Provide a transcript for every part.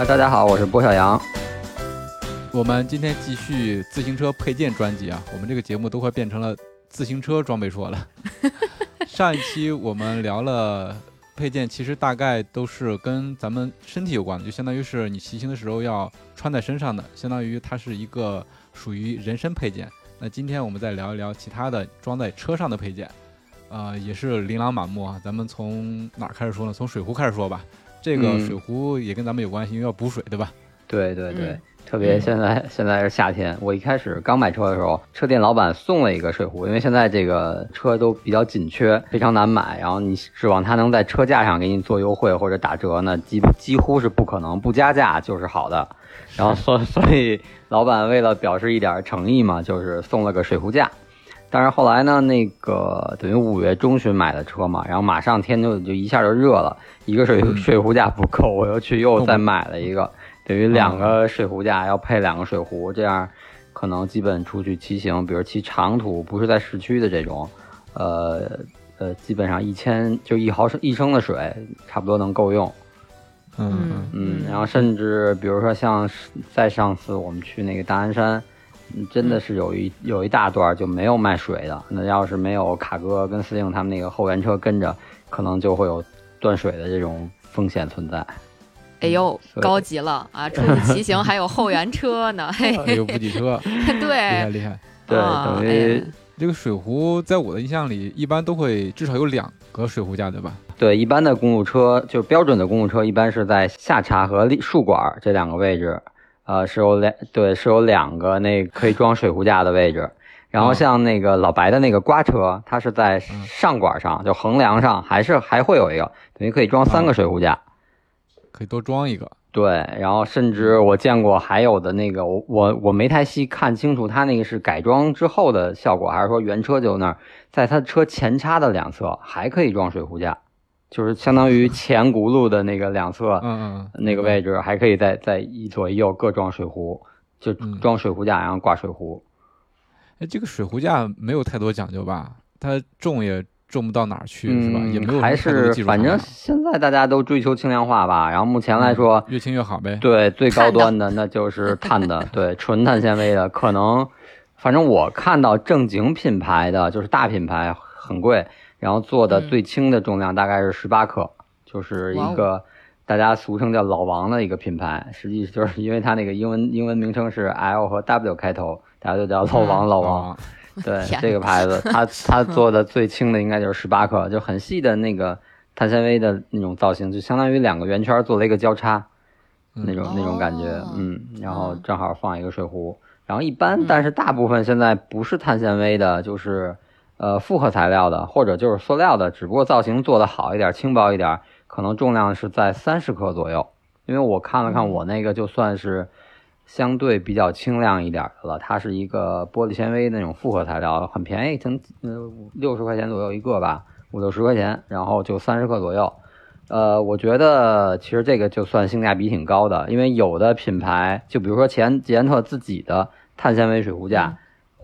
啊，大家好，我是郭小杨。我们今天继续自行车配件专辑啊，我们这个节目都快变成了自行车装备说了。上一期我们聊了配件，其实大概都是跟咱们身体有关的，就相当于是你骑行的时候要穿在身上的，相当于它是一个属于人身配件。那今天我们再聊一聊其他的装在车上的配件。呃，也是琳琅满目啊。咱们从哪儿开始说呢？从水壶开始说吧。这个嗯水壶也跟咱们有关系，因为要补水，对吧？对对对，嗯特别现在、现在是夏天，我一开始刚买车的时候，车店老板送了一个水壶，因为现在这个车都比较紧缺，非常难买，然后你指望它能在车架上给你做优惠或者打折呢，几几乎是不可能，不加价就是好的。然后所所以老板为了表示一点诚意嘛，就是送了个水壶架。但是后来呢，那个等于五月中旬买的车嘛，然后马上天就就一下就热了，一个水嗯水壶架不够，我又去又再买了一个，等于两个水壶架要配两个水壶，这样可能基本出去骑行，比如骑长途，不是在市区的这种，呃呃，基本上一千就一毫升一升的水差不多能够用。嗯嗯嗯，然后甚至比如说像是再上次我们去那个大安山，嗯真的是有一有一大段就没有卖水的。那要是没有卡哥跟司令他们那个后援车跟着，可能就会有断水的这种风险存在。哎呦，高级了啊！出去骑行还有后援车呢，嘿 还有补给车，对厉害对，厉害。对，啊等于、哎这个水壶在我的印象里，一般都会至少有两个水壶架，对吧？对一般的公路车，就标准的公路车，一般是在下叉和立竖管这两个位置，呃，是有两对是有两个那可以装水壶架的位置。然后嗯像那个老白的那个刮车，它是在上管上，就横梁上，还是还会有一个，等于可以装三个水壶架。可以多装一个。对，然后甚至我见过还有的那个，我我我没太细看清楚，它那个是改装之后的效果，还是说原车就那儿，在它车前叉的两侧还可以装水壶架，就是相当于前轱辘的那个两侧嗯嗯嗯，那个位置还可以在在一左一右各装水壶，就嗯装水壶架，然后挂水壶。哎，这个水壶架没有太多讲究吧？它重也重不到哪儿去，是吧？嗯，也没有还是反正现在大家都追求轻量化吧，然后目前来说。越轻越好呗。对，最高端的那就是碳的，对，纯碳纤维的，可能，反正我看到正经品牌的，就是大品牌很贵，然后做的嗯。最轻的重量大概是十八克，就是一个大家俗称叫老王的一个品牌，实际就是因为它那个英文英文名称是 L 和 W 开头，大家就叫老王、嗯老王。啊，对这个牌子，它它做的最轻的应该就是十八克，就很细的那个碳纤维的那种造型，就相当于两个圆圈做了一个交叉，嗯。那种那种感觉哦，嗯，然后嗯。正好放一个水壶，然后一般嗯，但是大部分现在不是碳纤维的，就是呃复合材料的，或者就是塑料的，只不过造型做得好一点，轻薄一点，可能重量是在三十克左右，因为我看了看我那个就算是。相对比较轻量一点的了，它是一个玻璃纤维那种复合材料，很便宜，能呃六十块钱左右一个吧，五六十块钱，然后就三十克左右。呃，我觉得其实这个就算性价比挺高的，因为有的品牌，就比如说前捷安特自己的碳纤维水壶架，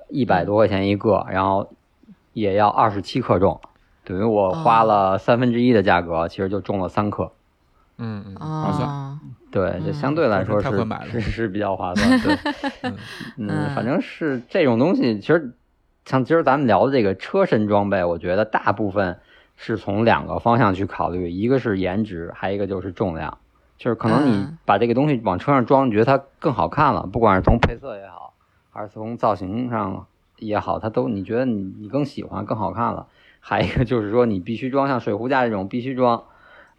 一百多块钱一个，然后也要二十七克重，等于我花了三分之一的价格，其实就中了三克。嗯嗯，划算。哦，对，这嗯相对来说是是 是比较划算。对，嗯反正是这种东西，其实像今儿咱们聊的这个车身装备，我觉得大部分是从两个方向去考虑，一个是颜值，还有一个就是重量。就是可能你嗯把这个东西往车上装，你觉得它更好看了，不管是从配色也好，还是从造型上也好，它都你觉得你你更喜欢更好看了。还有一个就是说，你必须装像水壶架这种必须装，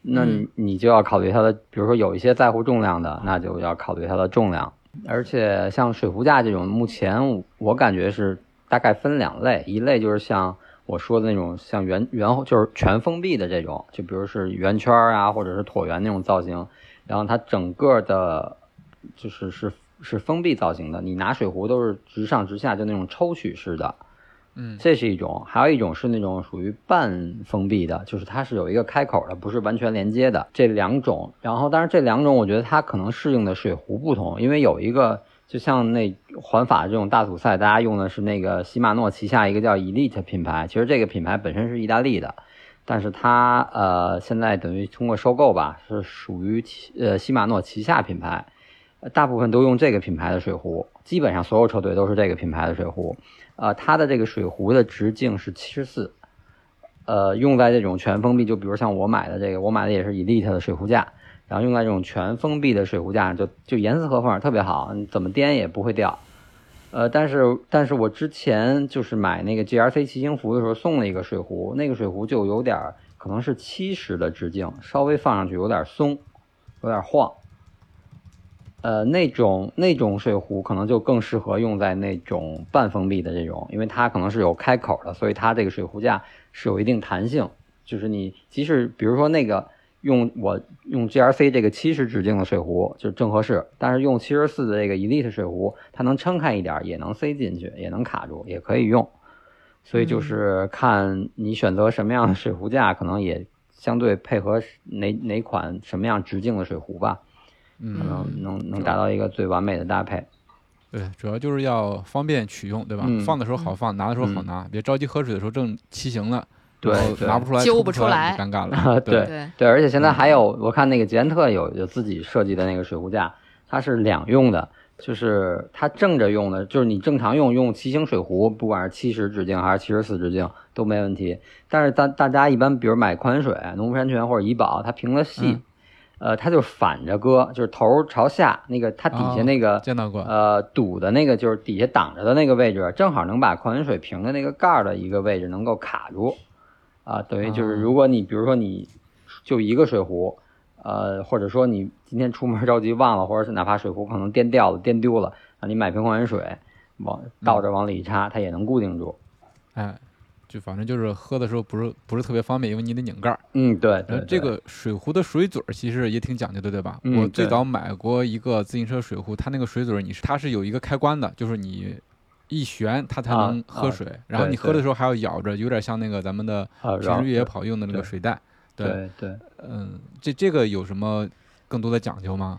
那你你就要考虑它的，比如说有一些在乎重量的，那就要考虑它的重量。而且像水壶架这种，目前我感觉是大概分两类，一类就是像我说的那种像圆圆就是全封闭的这种，就比如是圆圈啊或者是椭圆那种造型，然后它整个的就是是是封闭造型的，你拿水壶都是直上直下，就那种抽取式的。嗯，这是一种，还有一种是那种属于半封闭的，就是它是有一个开口的，不是完全连接的。这两种，然后但是这两种我觉得它可能适应的水壶不同，因为有一个就像那环法这种大组赛，大家用的是那个禧玛诺旗下一个叫 Elite 品牌，其实这个品牌本身是意大利的，但是它呃现在等于通过收购吧，是属于呃禧玛诺旗下品牌，大部分都用这个品牌的水壶，基本上所有车队都是这个品牌的水壶。呃，它的这个水壶的直径是七十四，呃，用在这种全封闭，就比如像我买的这个，我买的也是 Elite 的水壶架，然后用在这种全封闭的水壶架上，就就严丝合缝，特别好，怎么颠也不会掉。呃，但是但是我之前就是买那个 GRC 骑行服的时候送了一个水壶，那个水壶就有点可能是七十的直径，稍微放上去有点松，有点晃。呃，那种那种水壶可能就更适合用在那种半封闭的这种，因为它可能是有开口的，所以它这个水壶架是有一定弹性。就是你即使比如说那个用我用 GRC 这个七十直径的水壶就正合适，但是用七十四的这个 Elite 水壶，它能撑开一点，也能塞进去，也能卡住，也可以用。所以就是看你选择什么样的水壶架，可能也相对配合哪哪款什么样直径的水壶吧。嗯，能能能达到一个最完美的搭配。对，主要就是要方便取用，对吧？嗯放的时候好放，拿的时候好拿，别着急喝水的时候正骑行呢，对拿不出来，揪不出来就尴尬了。对对，对，而且现在还有，我看那个捷安特有有自己设计的那个水壶架，它是两用的，就是它正着用的，就是你正常用用骑行水壶，不管是七十直径还是七十四直径都没问题。但是大大家一般比如买矿泉水、农夫山泉或者怡宝，它瓶子细，嗯呃，它就反着搁，就是头朝下，那个它底下那个、见到过，呃，堵的那个就是底下挡着的那个位置，正好能把矿泉水瓶的那个盖儿的一个位置能够卡住，啊，等于就是哦如果你比如说你就一个水壶，呃，或者说你今天出门着急忘了，或者是哪怕水壶可能颠掉了、颠丢了，啊，你买瓶矿泉水往倒着往里一插，它也能固定住。哎，就反正就是喝的时候不是不是特别方便，因为你得拧盖儿。嗯，对然对后，这个水壶的水嘴儿其实也挺讲究的，对吧？嗯我最早买过一个自行车水壶，它那个水嘴儿你是它是有一个开关的，就是你一旋它才啊能喝啊水，然后你喝的时候还要咬着，有点像那个咱们的啊，平时越野跑用的那个水袋。对，对对，嗯，这这个有什么更多的讲究吗？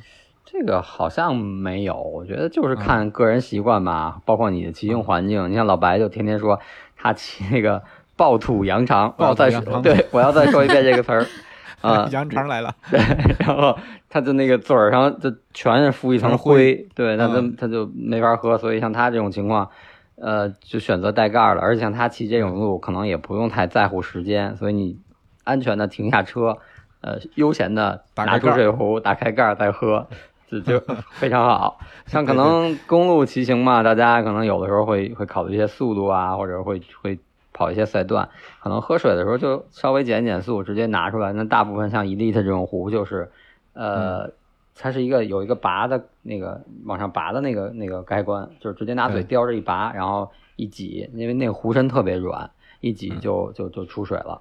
这个好像没有，我觉得就是嗯看个人习惯吧，包括你的骑行环境。你像老白就天天说他骑那个暴土扬长，我要再说，对我要再说一遍这个词儿 啊，羊肠来了，对，然后他的那个嘴儿上就全是附一层灰灰，对，那他嗯他就没法喝。所以像他这种情况，呃，就选择带盖儿了。而且像他骑这种路，可能也不用太在乎时间，所以你安全的停下车，呃，悠闲的拿出水壶，打开盖儿再喝。这就非常好，像可能公路骑行嘛，大家可能有的时候会会考虑一些速度啊，或者会会跑一些赛段，可能喝水的时候就稍微减减速，直接拿出来。那大部分像 Elite 这种壶就是，呃，它是一个有一个拔的那个往上拔的那个那个开关，就是直接拿嘴叼着一拔，然后一挤，因为那个壶身特别软，一挤就就就出水了。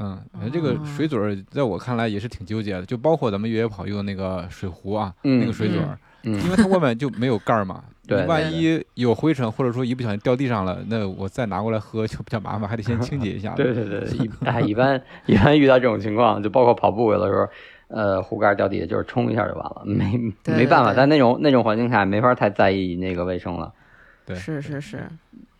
嗯，哎这个水嘴儿在我看来也是挺纠结的，就包括咱们越野跑用的那个水壶啊，嗯那个水嘴儿，嗯因为它外面就没有盖儿嘛，万一有灰尘或者说一不小心掉地上了，那我再拿过来喝就比较麻烦，还得先清洁一下。对对对，一哎一般一般遇到这种情况，就包括跑步有的时候，呃，壶盖掉地下就是冲一下就完了，没没办法，对在那种那种环境下没法太在意那个卫生了。对是是是，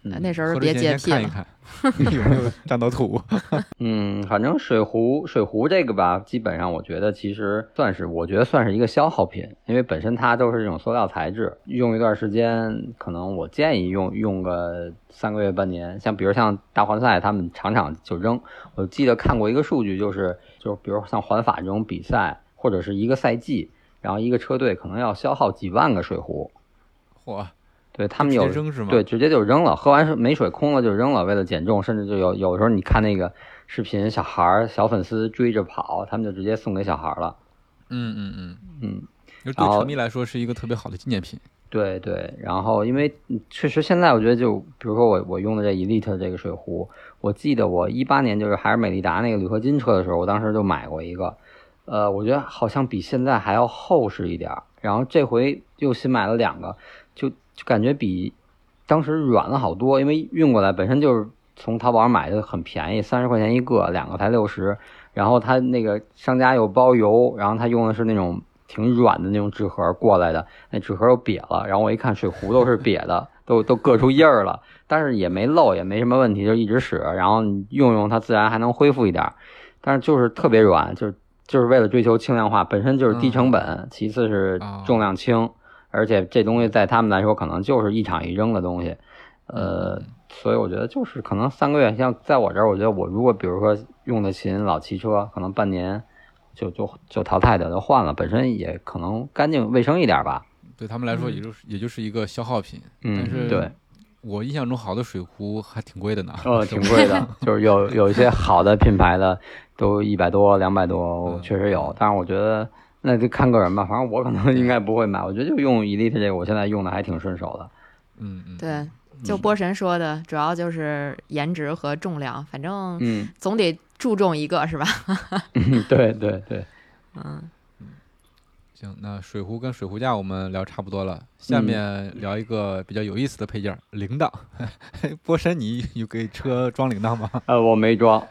嗯那时候别洁癖看一。看 有没有沾到土。嗯，反正水壶水壶这个吧，基本上我觉得其实算是，我觉得算是一个消耗品，因为本身它都是这种塑料材质，用一段时间，可能我建议用用个三个月半年。像比如像大环赛，他们场场就扔。我记得看过一个数据，就是就是比如像环法这种比赛，或者是一个赛季，然后一个车队可能要消耗几万个水壶。嚯，对他们有扔是吗？对，，直接就扔了，喝完水没水空了就扔了，为了减重，甚至就有有时候你看那个视频，小孩儿小粉丝追着跑，他们就直接送给小孩儿了。嗯嗯嗯，嗯，就对球迷来说是一个特别好的纪念品。对对，然后因为嗯确实现在我觉得就比如说我我用的这 Elite 这个水壶，我记得我一八年就是还是美利达那个铝合金车的时候，我当时就买过一个，呃，我觉得好像比现在还要厚实一点儿。然后这回又新买了两个，就就感觉比当时软了好多，因为运过来本身就是从淘宝上买的很便宜，三十块钱一个，两个才六十。然后他那个商家又包邮，然后他用的是那种挺软的那种纸盒过来的，那纸盒又瘪了。然后我一看水壶都是瘪的，都都硌出印儿了，但是也没漏，也没什么问题，就一直使。然后用用它自然还能恢复一点儿，但是就是特别软，就是就是为了追求轻量化，本身就是低成本，其次是哦重量轻，而且这东西在他们来说可能就是一场一扔的东西，呃，所以我觉得就是可能三个月，像在我这儿，我觉得我如果比如说用的勤老汽车，可能半年就就就淘汰掉就换了，本身也可能干净卫生一点吧。对他们来说，嗯也就是也就是一个消耗品。但嗯，是对，我印象中好的水壶还挺贵的呢。呃，挺贵的，就是有有一些好的品牌的都一百多、两百多，嗯确实有。但是我觉得那就看个人吧，反正我可能应该不会买。我觉得就用 Elite 这个，我现在用的还挺顺手的。嗯嗯，对，就波神说的，主要就是颜值和重量，反正嗯，总得注重一个是吧？对对对，嗯，行，那水壶跟水壶架我们聊差不多了，下嗯面聊一个比较有意思的配件儿——铃铛。波神，你有给车装铃铛吗？呃，我没装。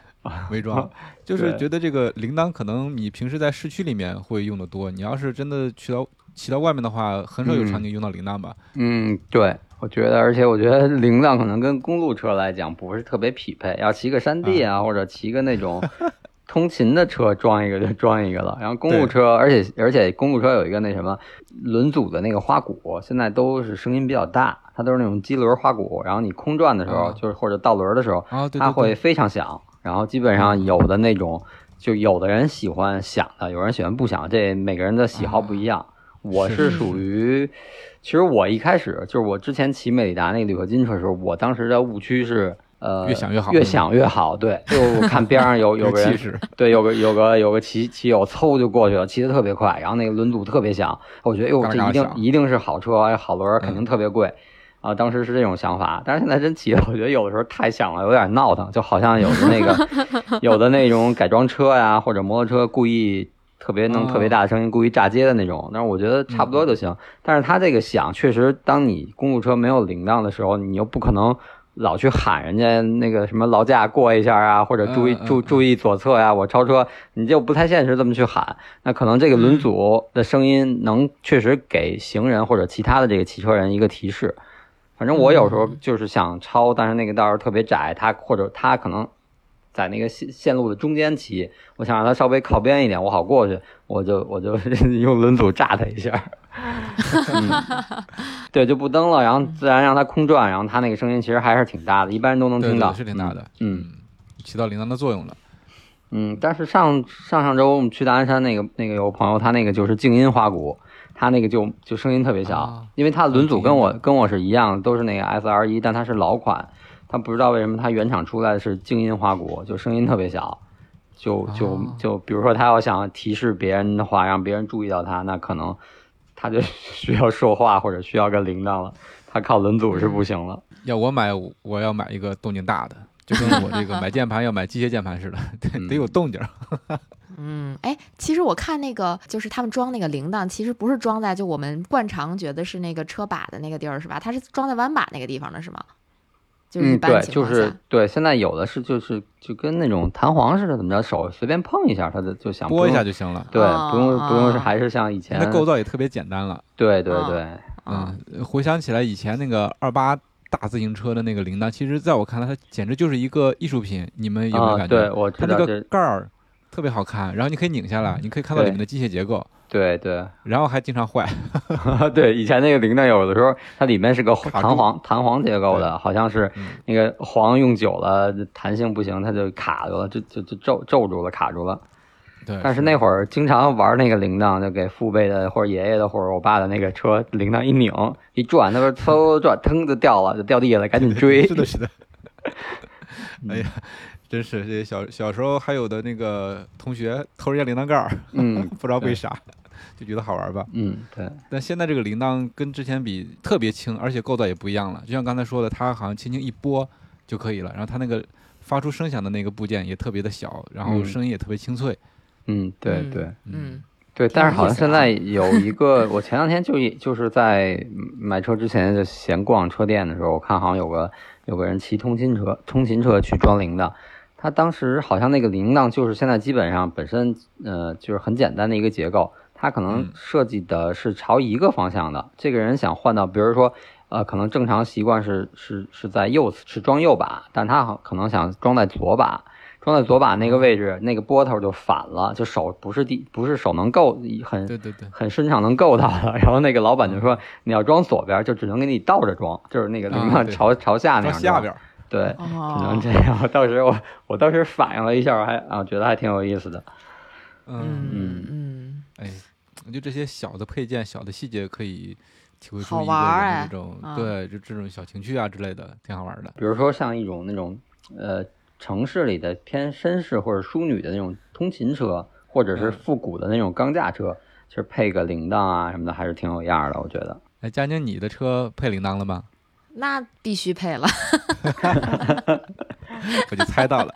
没装，就是觉得这个铃铛可能你平时在市区里面会用的多，你要是真的去到骑到外面的话，很少有场景用到铃铛吧？嗯，对，我觉得，而且我觉得铃铛可能跟公路车来讲不是特别匹配，要骑个山地啊，或者骑个那种 通勤的车装一个就装一个了。然后公路车，而且而且公路车有一个那什么轮组的那个花鼓，现在都是声音比较大，它都是那种机轮花鼓，然后你空转的时候，啊就是或者倒轮的时候，啊，对对它会，非常响。然后基本上有的那种，就有的人喜欢响的，有人喜欢不响，这每个人的喜好不一样。我是属于，其实我一开始就是我之前骑美利达那个铝合金车的时候，我当时的误区是，呃，越响越好越响越好。对，就我看边上有 有个人，对，有个有个有个骑骑友嗖就过去了，骑得特别快，然后那个轮组特别响，我觉得哟，嘎啦这一定一定是好车，好轮儿肯定嗯特别贵。啊，当时是这种想法，但是现在真骑了，我觉得有的时候太响了，有点闹腾，就好像有的那个 有的那种改装车呀，或者摩托车故意特别弄哦特别大的声音，故意炸街的那种。但是我觉得差不多就行。但是它这个响，确实，当你公路车没有铃铛的时候，你又不可能老去喊人家那个什么劳驾过一下啊，或者注意注注意左侧呀，我超车，你就不太现实这么去喊。那可能这个轮组的声音能确实给行人或者其他的这个骑车人一个提示。反正我有时候就是想超，但是那个道儿特别窄，他或者他可能在那个线线路的中间骑，我想让他稍微靠边一点，我好过去，我就我就 用轮组炸他一下，嗯、对，就不蹬了，然后自然让它空转，然后它那个声音其实还是挺大的，一般人都能对对听到，是挺大的，嗯。起到铃铛的作用了。嗯，但是上上上周我们去大安山那个那个有个朋友，他那个就是静音花鼓，他那个就就声音特别小，啊因为他的轮组跟我跟我是一样，都是那个 S R 一，但它是老款，他不知道为什么他原厂出来的是静音花鼓，就声音特别小，就就哦就比如说他要想提示别人的话，让别人注意到他，那可能他就需要说话或者需要个铃铛了，他靠轮组是不行了。要我买，我要买一个动静大的，就跟我这个买键盘要买机械键盘似的，得得有动静儿。嗯，哎，其实我看那个就是他们装那个铃铛，其实不是装在就我们惯常觉得是那个车把的那个地儿是吧？它是装在弯把那个地方的是吗？就是一嗯，对，般情况下，就是对，现在有的是就是就跟那种弹簧似的，怎么着，手随便碰一下，它的就想拨一下就就行了。对，哦不用不用还是像以前它构造也特别简单了。哦对对对，嗯，嗯，回想起来以前那个二八大自行车的那个铃铛，其实在我看来，它简直就是一个艺术品。你们有没有啊，感觉？对，我它那个盖儿特别好看，然后你可以拧下来，你可以看到里面的机械结构，对对然后还经常坏。对，以前那个铃铛有的时候它里面是个弹簧弹簧结构的，好像是嗯那个簧用久了弹性不行，它就卡住了，就就就皱皱住了，卡住了。对，但是那会儿经常玩那个铃铛，就给父辈的或者爷爷的或者我爸的那个车铃铛一拧一转，那边嗖转，腾就掉了，就掉地下了，赶紧 追。是的，是的。哎呀，真是这小小时候还有的那个同学偷人家铃铛盖儿，嗯，不知道为啥。就觉得好玩吧。嗯，对，但现在这个铃铛跟之前比特别轻，而且构造也不一样了。就像刚才说的，它好像轻轻一拨就可以了，然后它那个发出声响的那个部件也特别的小，然后嗯声音也特别清脆。嗯，对嗯对嗯对，但是好像现在有一个，我前两天就一就是在买车之前就闲逛车店的时候，我看好像有个有个人骑通勤车通勤车去装铃铛，他当时好像那个铃铛就是现在基本上本身呃就是很简单的一个结构，它可能嗯设计的是朝一个方向的。这个人想换到，比如说呃可能正常习惯是是是在右是装右把，但他好可能想装在左把。装在左把那个位置，那个拨头就反了，就手不是地不是手能够很对对对，很顺畅能够到的。然后那个老板就说，你要装左边，就只能给你倒着装，就是那个铃铛朝、朝下那到样装。下边儿。对，只能哦，这样。当时我我当时反应了一下，我还啊觉得还挺有意思的。嗯，嗯嗯，哎，就这些小的配件、小的细节可以体会出好一个玩儿哎人的这种、啊对，就这种小情趣啊之类的，挺好玩的。比如说像一种那种呃城市里的偏绅士或者淑女的那种通勤车，或者是嗯复古的那种钢架车，其实配个铃铛啊什么的，还是挺有样儿的。我觉得。哎，佳宁，你的车配铃铛了吗？那必须配了。我就猜到了。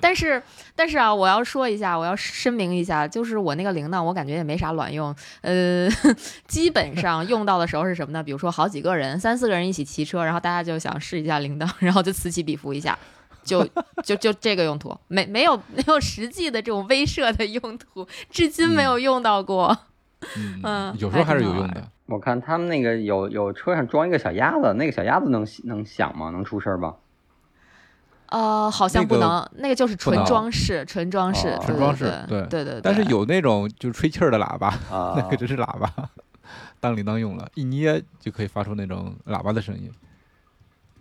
但是，但是啊，我要说一下，我要声明一下，就是我那个铃铛，我感觉也没啥卵用。呃，基本上用到的时候是什么呢？比如说好几个人，三四个人一起骑车，然后大家就想试一下铃铛，然后就此起彼伏一下。就就就这个用途，没没有没有实际的这种威慑的用途，至今没有用到过。嗯，嗯有时候还是有用的。我看他们那个有有车上装一个小鸭子，那个小鸭子能能响吗？能出声吧？呃，好像不能，那个就是纯装饰，纯装饰，纯装饰对对对对。但是有那种就是吹气儿的喇叭，啊那个只是喇叭，当铃铛用了，一捏就可以发出那种喇叭的声音。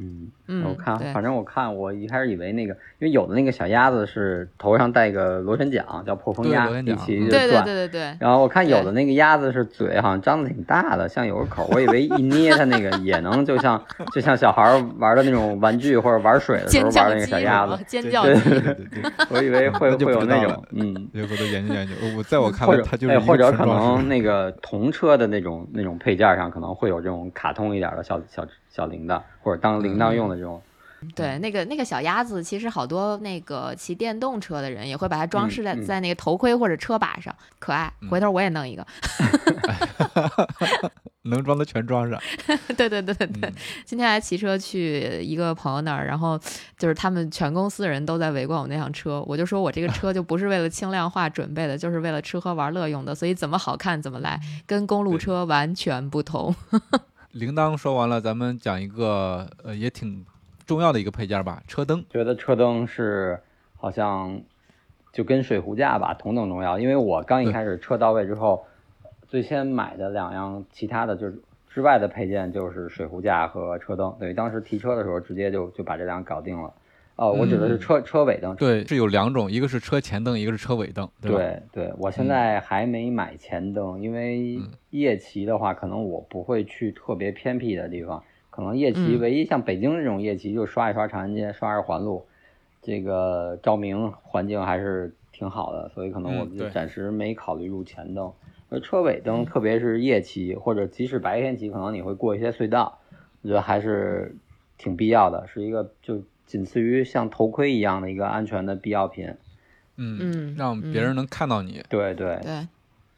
嗯，嗯，我看，反正我看，我一开始以为那个，因为有的那个小鸭子是头上带个螺旋桨，叫破风鸭，一起嗯就转。对对对对对，然后我看有的那个鸭子是嘴好像张的挺大的，像有个口，我以为一捏它那个也能就像就像小孩玩的那种玩具或者玩水的时候玩那个小鸭子，？尖叫鸡，对对对 我以为会会有那种嗯。对，回头研究研究。我在我看来，或者它就是一个哎或者可能那个童车的那种那种配件上可能会有这种卡通一点的小小小铃铛，或者当铃铛用的这种。对，那个那个小鸭子，其实好多那个骑电动车的人也会把它装嗯饰在、嗯在那个头盔或者车把上，可爱。回头我也弄一个。能装的全装上。对对对对对，嗯今天还骑车去一个朋友那儿，然后就是他们全公司的人都在围观我那辆车，我就说我这个车就不是为了轻量化准备的，就是为了吃喝玩乐用的，所以怎么好看怎么来，跟公路车完全不同。铃铛说完了，咱们讲一个呃也挺重要的一个配件吧，车灯。觉得车灯是好像就跟水壶架吧同等重要，因为我刚一开始车到位之后，最先买的两样其他的就是之外的配件就是水壶架和车灯，等于当时提车的时候直接就就把这两搞定了。哦，我指的是嗯车、车尾灯。对，是有两种，一个是车前灯，一个是车尾灯，对吧？对对，我现在还没买前灯，因为嗯夜骑的话，可能我不会去特别偏僻的地方，可能夜骑嗯唯一像北京这种夜骑，就刷一刷长安街，刷二环路，这个照明环境还是挺好的，所以可能我们就暂时没考虑入前灯。而车尾灯，特别是夜骑或者即使白天骑，可能你会过一些隧道，我觉得还是挺必要的，是一个就仅次于像头盔一样的一个安全的必要品。嗯，嗯让别人能看到你。对对，对，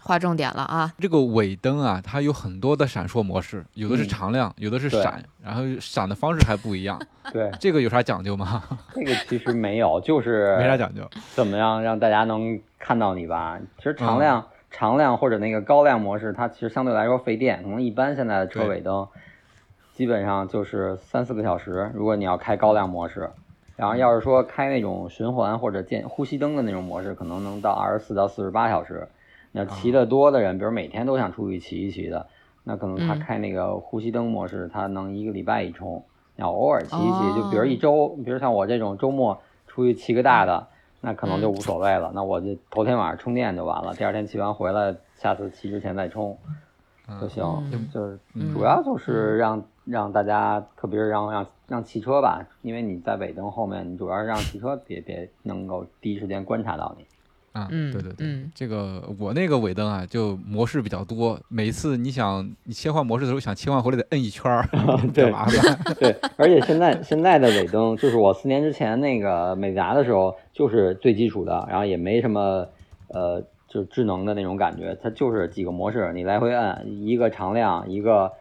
划重点了啊！这个尾灯啊，它有很多的闪烁模式，有的是嗯常亮，有的是闪，然后闪的方式还不一样。对，这个有啥讲究吗？这个其实没有，就是没啥讲究。怎么样让大家能看到你吧。其实常嗯亮、常亮或者那个高亮模式，它其实相对来说费电，可能一般现在的车尾灯基本上就是三四个小时，如果你要开高亮模式。然后要是说开那种循环或者电呼吸灯的那种模式，可能能到二十四到四十八小时。你要骑得多的人，比如每天都想出去骑一骑的，那可能他嗯开那个呼吸灯模式，他能一个礼拜一充。要偶尔骑一骑，哦就比如一周，比如像我这种周末出去骑个大的，那可能就无所谓了。那我就头天晚上充电就完了，第二天骑完回来，下次骑之前再充就行。嗯就是嗯主要就是让让大家，特别是让让让汽车吧，因为你在尾灯后面，你主要是让汽车别别能够第一时间观察到你。啊，嗯对对对，嗯这个我那个尾灯啊，就模式比较多，每一次你想你切换模式的时候想切换回来得摁一圈儿，比较对麻烦。对，而且现在现在的尾灯，就是我四年之前那个美达的时候，就是最基础的，然后也没什么呃，就是智能的那种感觉，它就是几个模式，你来回摁，一个常亮，一个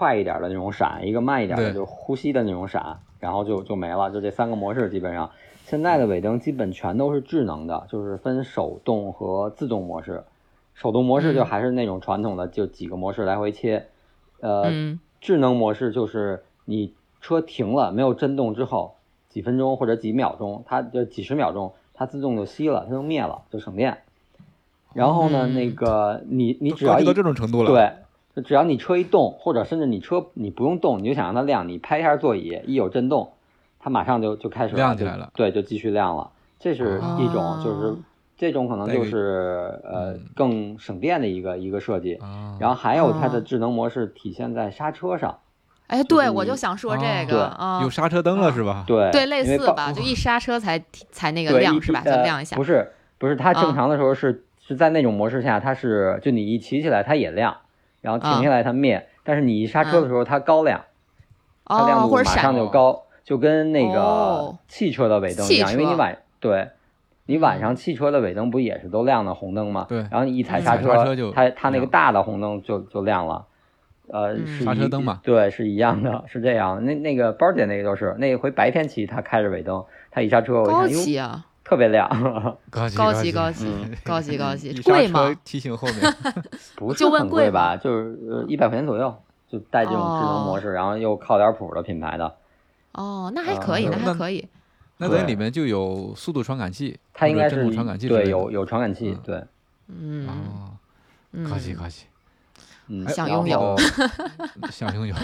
快一点的那种闪，一个慢一点的就是呼吸的那种闪，然后就就没了，就这三个模式基本上。现在的尾灯基本全都是智能的，就是分手动和自动模式。手动模式就嗯还是那种传统的，就几个模式来回切。呃，嗯智能模式就是你车停了没有震动之后，几分钟或者几秒钟，它就几十秒钟，它自动就熄了，它就灭了，就省电。然后呢，嗯那个你你只要一到这种程度了，，对，就只要你车一动，或者甚至你车你不用动，你就想让它亮，你拍一下座椅，一有震动，它马上就就开始亮起来了对，就继续亮了。这是一种，就是哦这种可能就是呃嗯更省电的一个一个设计。啊，然后还有它的哦智能模式体现在刹车上，哎，对，我就想说这哦个啊有，刹车灯了是吧？对对，类似吧，就一刹车才才那个亮是吧？就呃亮一下不。是不是，它啊正常的时候是、是在那种模式下，它是就你一骑起来它也亮，然后停啊下来它灭，但是你一刹车的时候它高亮，它亮度马上就高，就跟那个哦。汽车的尾灯一样，因为你晚对。你晚上嗯汽车的尾灯不也是都亮的红灯吗？对？然后你一踩嗯。刹车就它它那个大的红灯就就亮了，呃，嗯。是一刹车灯嘛对，是一样的，是这样。那那个包姐那个就是那回白天骑，它开着尾灯，它一刹车，我一高看，哟，级啊，特别亮。高级高级级。高级嗯。高级贵吗？提醒后面，不是就问很贵吧？就是呃一百块钱左右，就带这种智能模式，然后又靠点谱的品牌的，哦，那还可以，呃那还可以。那等于里面就有速度传感器，它应该是传感器对有有传感器嗯，对，嗯。哦，嗯，高级高级，想拥有。后 想拥有，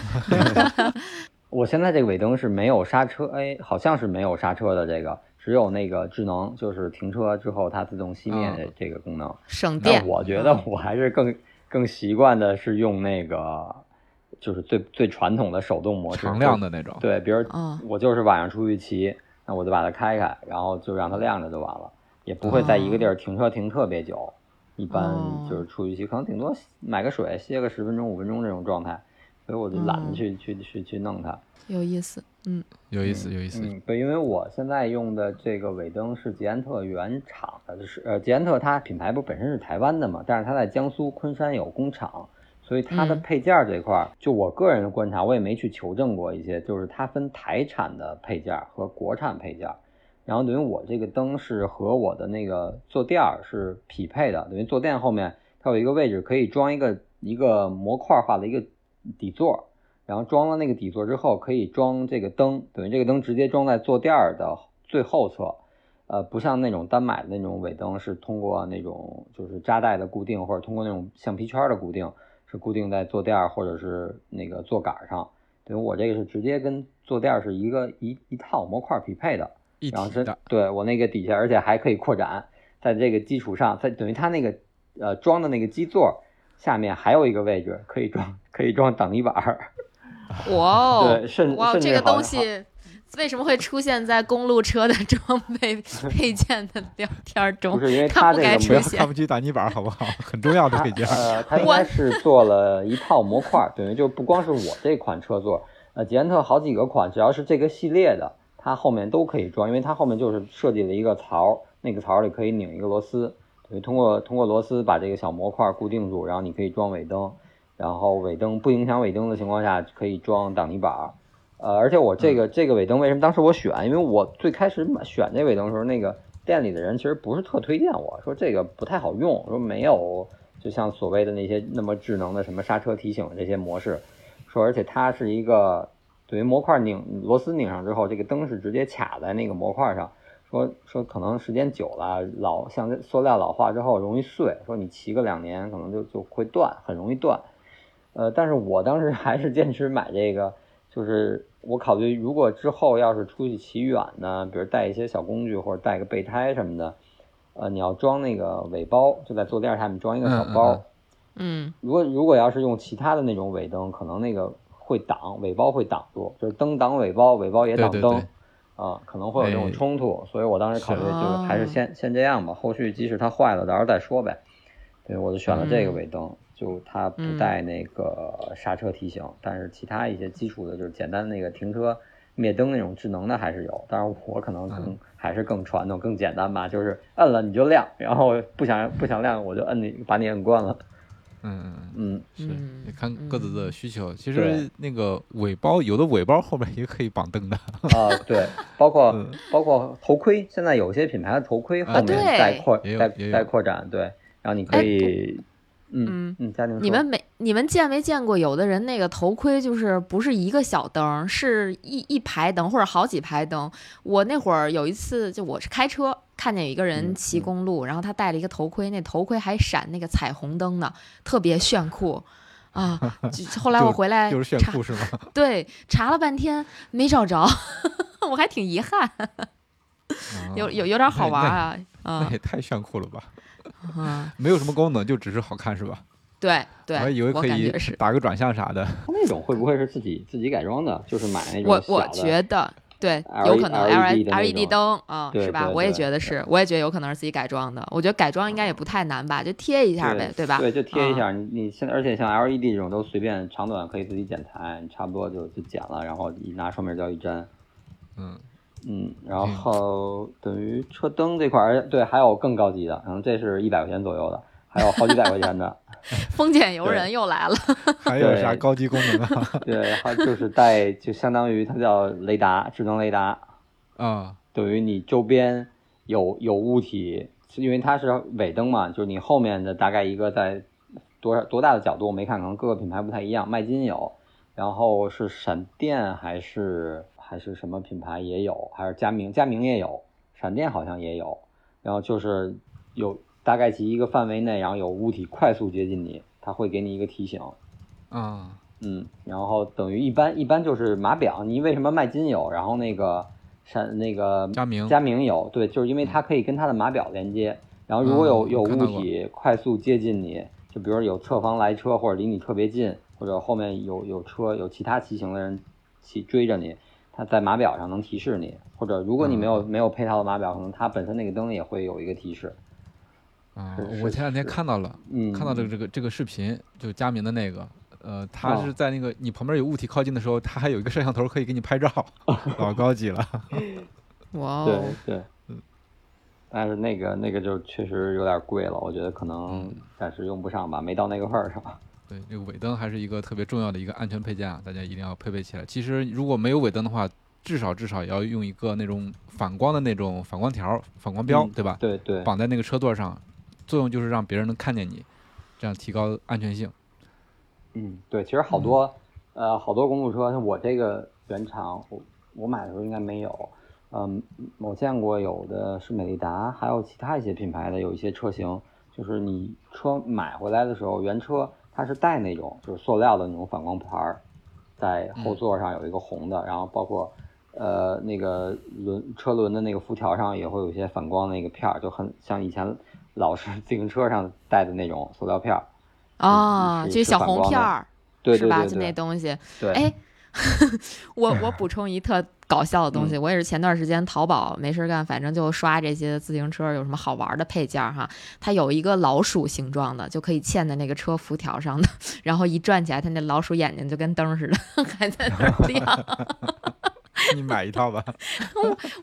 我现在这个尾灯是没有刹车，哎，好像是没有刹车的这个，只有那个智能，就是停车之后它自动熄灭嗯的这个功能。省电那。我觉得我还是更更习惯的是用那个，就是最最传统的手动模式，常亮的那种。对，比如嗯我就是晚上出去骑，那我就把它开开，然后就让它亮着就完了，也不会在一个地儿停车停特别久。一般哦就是出去骑，可能顶多买个水，歇个十分钟、五分钟这种状态，所以我就懒得嗯去、去去去弄它。有意思，嗯，有意思有意思，嗯，对，因为我现在用的这个尾灯是捷安特原厂的，就是呃，捷安特它品牌不本身是台湾的嘛，但是它在江苏昆山有工厂，所以它的嗯。配件儿这块儿，就我个人的观察，我也没去求证过一些，就是它分台产的配件儿和国产配件儿。然后等于我这个灯是和我的那个坐垫儿是匹配的，等于坐垫后面它有一个位置可以装一个一个模块化的一个底座，然后装了那个底座之后可以装这个灯，等于这个灯直接装在坐垫儿的最后侧，呃，不像那种单买的那种尾灯是通过那种就是扎带的固定，或者通过那种橡皮圈的固定，是固定在坐垫儿或者是那个坐杆上。等于我这个是直接跟坐垫儿是一个一一套模块匹配的。一然后这，对我那个底下，而且还可以扩展，在这个基础上，在等于它那个呃装的那个基座下面还有一个位置可以装可以装挡泥板儿，哇哦对，，甚哇，这个东西为什么会出现在公路车的装备 配件的聊天不中？是因为它这个不要该出现看不起打泥板好不好？很重要的配件。呃，它应该是做了一套模块儿，等于就不光是我这款车座，呃，捷安特好几个款，只要是这个系列的，它后面都可以装，因为它后面就是设计了一个槽儿，那个槽儿里可以拧一个螺丝，等于通过通过螺丝把这个小模块儿固定住，然后你可以装尾灯，然后尾灯不影响尾灯的情况下可以装挡泥板儿。呃，而且我这个这个尾灯为什么当时我选？因为我最开始买选这尾灯的时候，那个店里的人其实不是特推荐我说这个不太好用，说没有就像所谓的那些那么智能的什么刹车提醒这些模式，说而且它是一个等于模块拧螺丝拧上之后，这个灯是直接卡在那个模块上，说说可能时间久了老像这塑料老化之后容易碎，说你骑个两年可能就就会断，很容易断。呃，但是我当时还是坚持买这个，就是我考虑如果之后要是出去骑远呢，比如带一些小工具或者带个备胎什么的，呃，你要装那个尾包，就在坐垫下面装一个小包。嗯嗯如果如果要是用其他的那种尾灯，可能那个会挡尾包会挡住，就是灯挡尾包，尾包也挡灯。对对对啊，可能会有这种哎冲突，所以我当时考虑就是还是先先这样吧，后续即使它坏了，到时候再说呗。对，我就选了这个嗯尾灯，就它不嗯带那个刹车提醒，但是其他一些基础的，就是简单那个停车灭灯那种智能的还是有，当然我可能更、嗯还是更传统、更简单吧，就是摁了你就亮，然后不想不想亮我就摁你把你摁关了。嗯嗯嗯。嗯，是嗯得看各自的需求。其实那个尾包，有的尾包后面也可以绑灯的。啊，对，包括、嗯包括头盔，现在有些品牌的头盔后面带扩带带扩展，对，然后你可哎以，嗯你们没你们见没见过有的人那个头盔就是不是一个小灯，是一一排灯或者好几排灯。我那会儿有一次就我是开车看见有一个人嗯骑嗯公路，然后他戴了一个头盔，那头盔还闪那个彩虹灯呢，特别炫酷。啊！就后来我回来就是炫查酷是吗？对查了半天没找着，我还挺遗憾，有啊有有点好玩啊啊那也太炫酷了吧！啊！没有什么功能，就只是好看是吧？对对，我以为可以。打个转向啥的。那种会不会是自己自己改装的？就是买那种我我觉得对，有可能 L E L E D 灯啊，是吧？我也觉得是，我也觉得有可能是自己改装的。我觉得改装应该也不太难吧，就贴一下呗，对吧？对，就贴一啊下。你你现在，而且像 LED 这种都随便长短可以自己剪裁，你差不多就就剪了，然后一拿双面胶一粘。嗯，嗯，然后等于车灯这块儿，对，还有更高级的，可能这是一百块钱左右的，还有好几百块钱的，丰俭 由人又来了，还有啥高级功能啊？对，它就是带，就相当于它叫雷达，智能雷达，啊，等于你周边有有物体，因为它是尾灯嘛，就是你后面的大概一个在多少多大的角度我没看，可能各个品牌不太一样。麦金有，然后是闪电还是还是什么品牌也有，还是佳明，佳明也有，闪电好像也有。然后就是有大概其一个范围内，然后有物体快速接近你，它会给你一个提醒。啊，嗯，然后等于一般一般就是码表，你为什么卖金有，然后那个闪那个佳明佳明有，对，就是因为它可以跟它的码表连接，然后如果有、嗯有物体快速接近你，就比如有侧方来车或者离你特别近，或者后面有有车有其他骑行的人骑追着你，它在码表上能提示你，或者如果你没有、没有配套的码表，可能它本身那个灯也会有一个提示。啊是，是我前两天看到了，嗯，看到这个这个这个视频，就佳明的那个，呃，他哦是在那个你旁边有物体靠近的时候，他还有一个摄像头可以给你拍照，老高级了。哇对对，嗯，但是那个那个就确实有点贵了，我觉得可能暂时用不上吧，没到那个份儿上。对，这个尾灯还是一个特别重要的一个安全配件啊，大家一定要配备起来。其实如果没有尾灯的话，至少至少也要用一个那种反光的那种反光条、反光标，嗯对吧？对对，绑在那个车座上，作用就是让别人能看见你，这样提高安全性。嗯，对，其实好多、呃好多公路车，像我这个原厂，我我买的时候应该没有。嗯，我见过有的是美利达，还有其他一些品牌的有一些车型，就是你车买回来的时候，原车它是带那种就是塑料的那种反光牌儿，在后座上有一个红的，然后包括呃那个轮车轮的那个辐条上也会有一些反光那个片儿，就很像以前老式自行车上带的那种塑料片儿。啊，是就是小红片儿，是吧？对对对就那对东西。对，哎，我我补充一特搞笑的东西，我也是前段时间淘宝没事儿干，反正就刷这些自行车有什么好玩的配件儿哈。它有一个老鼠形状的，就可以嵌在那个车辐条上的，然后一转起来，它那老鼠眼睛就跟灯似的，还在那儿亮。你买一套吧。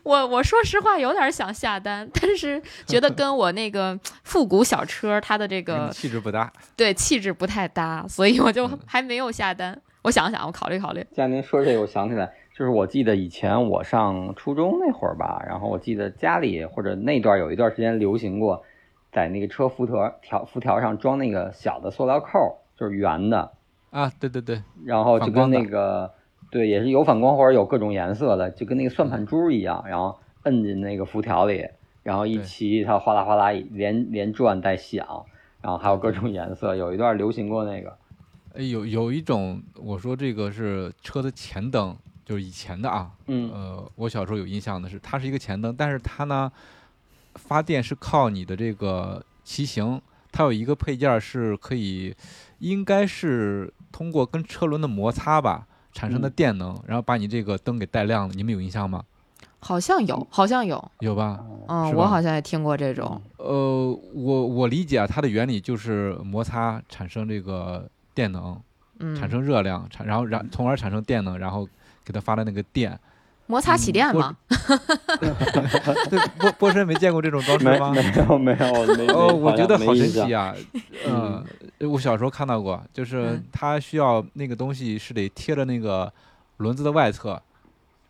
我我说实话有点想下单，但是觉得跟我那个复古小车它的这个气质不搭。对气质不太搭，所以我就嗯还没有下单。我想想，我考虑考虑。既然您说这个，我想起来，就是我记得以前我上初中那会儿吧，然后我记得家里或者那段有一段时间流行过，在那个车辐条条辐条上装那个小的塑料扣，就是圆的，啊，对对对，然后就跟那个对，也是有反光或者有各种颜色的，就跟那个算盘珠一样，然后摁进那个辐条里，然后一骑它哗啦哗啦连连转带响，然后还有各种颜色，有一段流行过那个。哎，有有一种，我说这个是车的前灯，就是以前的啊，嗯呃，我小时候有印象的是，它是一个前灯，但是它呢，发电是靠你的这个骑行，它有一个配件儿是可以，应该是通过跟车轮的摩擦吧产生的嗯电能，然后把你这个灯给带亮了。你们有印象吗？好像有，好像有，有吧？嗯，我好像也听过这种。呃，我我理解啊，它的原理就是摩擦产生这个电能，嗯，产生热量，产然后然从而产生电能，然后给他发的那个电。摩擦起电嗯嘛。对，波波神没见过这种装置吗？没没有没有哦，我觉得好神奇奇啊！嗯，我小时候看到过，就是嗯它需要那个东西是得贴着那个轮子的外侧，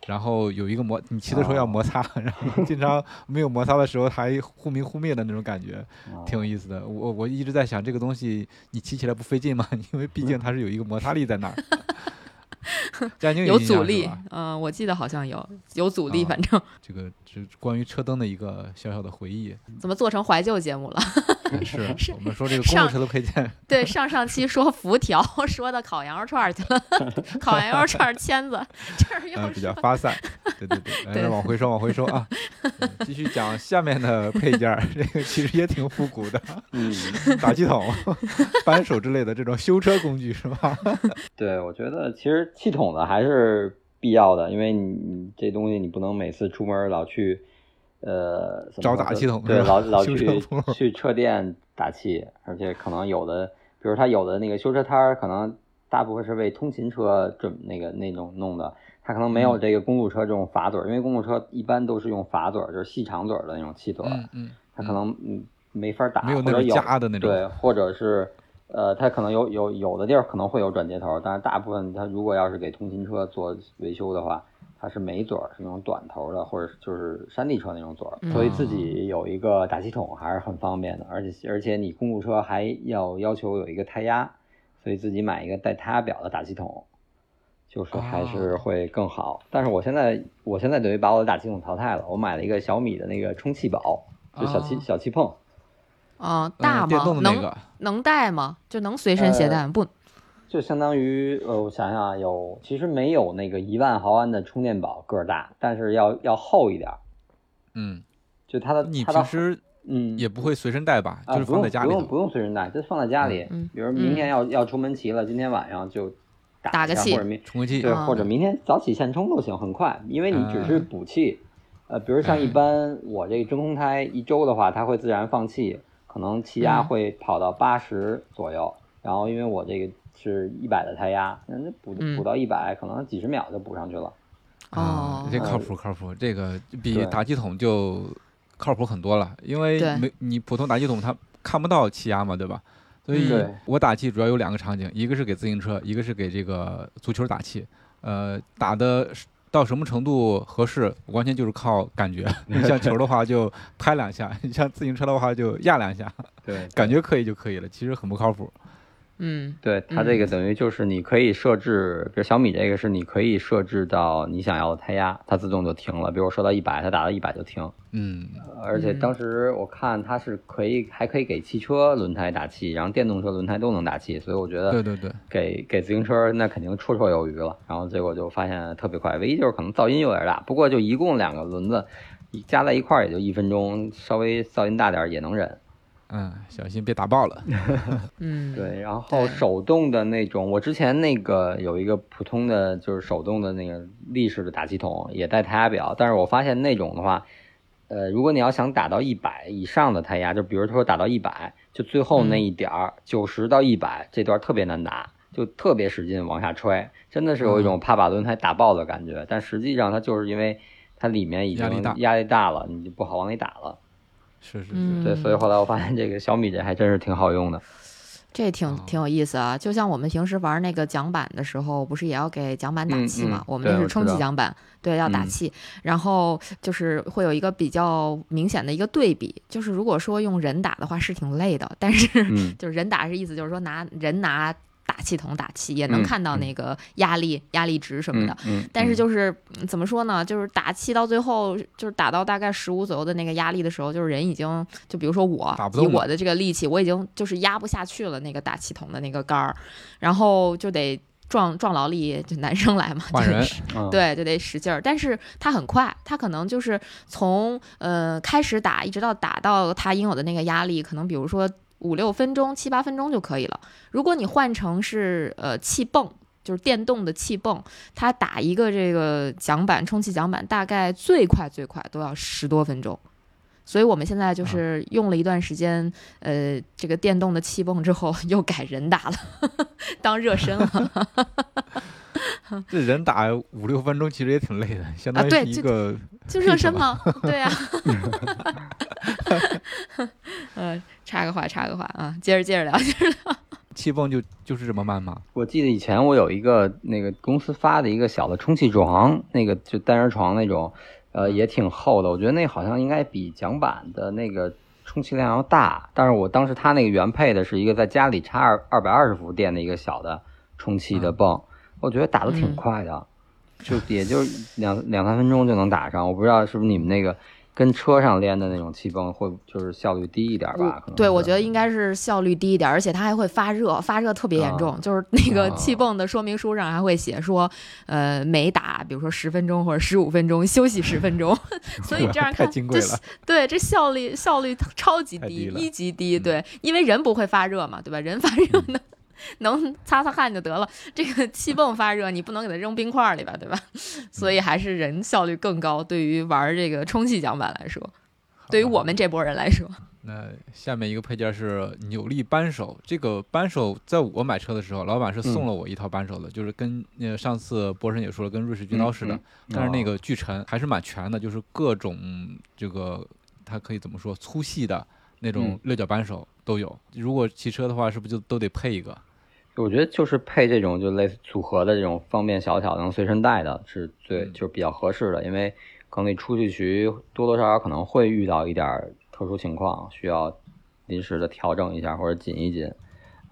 然后有一个摩，你骑的时候要摩擦，然后经常没有摩擦的时候还忽明忽灭的那种感觉，挺有意思的。我我一直在想这个东西你骑起来不费劲吗？因为毕竟它是有一个摩擦力在那儿。有阻力吧，嗯，我记得好像有有阻力，啊反正。这个是关于车灯的一个小小的回忆。怎么做成怀旧节目了？是是我们说这个公路上车的配件，对，上上期说辐条，说到烤羊肉串儿去了，烤羊肉串儿签子，这儿又嗯，比较发散。对对对，对来往回收，往回收啊！嗯继续讲下面的配件儿，这个其实也挺复古的，嗯，打气筒、扳手之类的这种修车工具是吧？对，我觉得其实气筒的还是必要的，因为你你这东西你不能每次出门老去，呃，找打气筒对，老老去去车店打气，而且可能有的，比如他有的那个修车摊儿，可能大部分是为通勤车准那个那种弄的，他可能没有嗯。这个公路车这种阀嘴儿，因为公路车一般都是用阀嘴儿，就是细长嘴儿的那种气嘴儿，嗯嗯，它可能嗯。没法打，没有那种或者有夹的那种。对，或者是呃，它可能有有有的地儿可能会有转接头，但是大部分它如果要是给通勤车做维修的话，它是没嘴儿，是那种短头的，或者是就是山地车那种嘴儿，嗯所以自己有一个打气筒还是很方便的，而且而且你公路车还要要求有一个胎压，所以自己买一个带胎压表的打气筒。就是还是哦会更好，但是我现在我现在等于把我的打气筒淘汰了，我买了一个小米的那个充气宝，就小气、哦小气碰，嗯，大嗯电吗？能动的那个，能带吗？就能随身携带吗？不，就相当于呃，我想想啊，有其实没有那个一万毫安的充电宝个儿大，但是要要厚一点儿。嗯，就它的你平时嗯也不会随身带吧？啊就是放在家里头。不用不用不用随身带，就放在家里。嗯比如明天要、要出门骑了，今天晚上就打打个气或者明充个气对，啊或者明天早起现充都行，很快，因为你只是嗯补气。呃，比如像一般我这个真空胎一周的话，它会自然放气，可能气压嗯会跑到八十左右。然后因为我这个是一百的胎压，那那补嗯补到一百，可能几十秒就补上去了。哦啊，这靠谱靠谱，这个比打气筒就靠谱很多了，因为没你普通打气筒它看不到气压嘛，对吧？所以我打气主要有两个场景，一个是给自行车，一个是给这个足球打气。呃，打的是到什么程度合适，完全就是靠感觉。你像球的话就拍两下，你像自行车的话就压两下，对，感觉可以就可以了，其实很不靠谱。嗯对它这个等于就是你可以设置，比如小米这个是你可以设置到你想要的胎压，它自动就停了。比如我设到一百，它打到一百就停。嗯，而且当时我看它是可以还可以给汽车轮胎打气，然后电动车轮胎都能打气，所以我觉得对对对，给给自行车那肯定绰绰有余了。然后结果就发现特别快，唯一就是可能噪音有点大，不过就一共两个轮子加在一块儿也就一分钟，稍微噪音大点儿也能忍。嗯，小心别打爆了。嗯，对，然后手动的那种，我之前那个有一个普通的就是手动的那个立式的打气筒，也带胎压表，但是我发现那种的话，呃，如果你要想打到一百以上的胎压，就比如说打到一百，就最后那一点儿九十到一百这段特别难打，就特别使劲往下揣，真的是有一种怕把轮胎打爆的感觉，但实际上它就是因为它里面已经压力大了，你就不好往里打了。是是是，嗯，对，所以后来我发现这个小米这还真是挺好用的。这挺哦挺有意思啊，就像我们平时玩那个桨板的时候，不是也要给桨板打嗯气嘛？嗯我们那是充气桨板，对，要打嗯气。然后就是会有一个比较明显的一个对比，就是如果说用人打的话是挺累的，但是嗯 就是人打是意思就是说拿人拿打气筒打气，也能嗯看到嗯那个压力、压力值什么的。嗯，嗯但是嗯就是嗯怎么说呢？就是打气到最后，就是打到大概十五左右的那个压力的时候，就是人已经就比如说我以我的这个力气，我已经就是压不下去了那个打气筒的那个杆儿，然后就得壮壮劳力，就男生来嘛，换人就是嗯对，就得使劲儿。但是它很快，它可能就是从呃开始打一直到打到它应有的那个压力，可能比如说五六分钟、七八分钟就可以了。如果你换成是呃气泵。就是电动的气泵，它打一个这个桨板充气桨板，大概最快最快都要十多分钟。所以我们现在就是用了一段时间，呃，这个电动的气泵之后，又改人打了，当热身了。这人打五六分钟其实也挺累的，相当于一个就热身吗，对呀、呃，插个话，插个话啊，接着接着聊，接着聊。气泵就就是这么慢吗？我记得以前我有一个那个公司发的一个小的充气床，那个就单人床那种，呃，也挺厚的。我觉得那好像应该比桨板的那个充气量要大。但是我当时它那个原配的是一个在家里插二二百二十伏电的一个小的充气的泵，我觉得打的挺嗯快的，就也就两两三分钟就能打上。我不知道是不是你们那个跟车上连的那种气泵会就是效率低一点吧？可能对，我觉得应该是效率低一点，而且它还会发热，发热特别严重。就是那个啊气泵的说明书上还会写说，呃，每打比如说十分钟或者十五分钟休息十分钟，所以这样 看，太金贵了。对，这效率效率超级低，低一级低。嗯对，因为人不会发热嘛，对吧？人发热呢。能擦擦汗就得了，这个气 泵发热，你不能给它扔冰块里吧，对吧？所以还是人效率更高。对于玩这个充气桨板来说，对于我们这波人来说，那下面一个配件是扭力扳手，这个扳手在我买车的时候，老板是送了我一套扳手的，就是跟呃上次波神也说了，跟瑞士军刀似的，嗯嗯但是那个巨沉还是蛮全的，就是各种这个它可以怎么说粗细的那种嗯六角扳手都有。如果骑车的话，是不是就都得配一个？我觉得就是配这种就类似组合的这种方便小巧能随身带的，是最嗯就是比较合适的，因为可能你出去骑多多少少可能会遇到一点特殊情况，需要临时的调整一下或者紧一紧。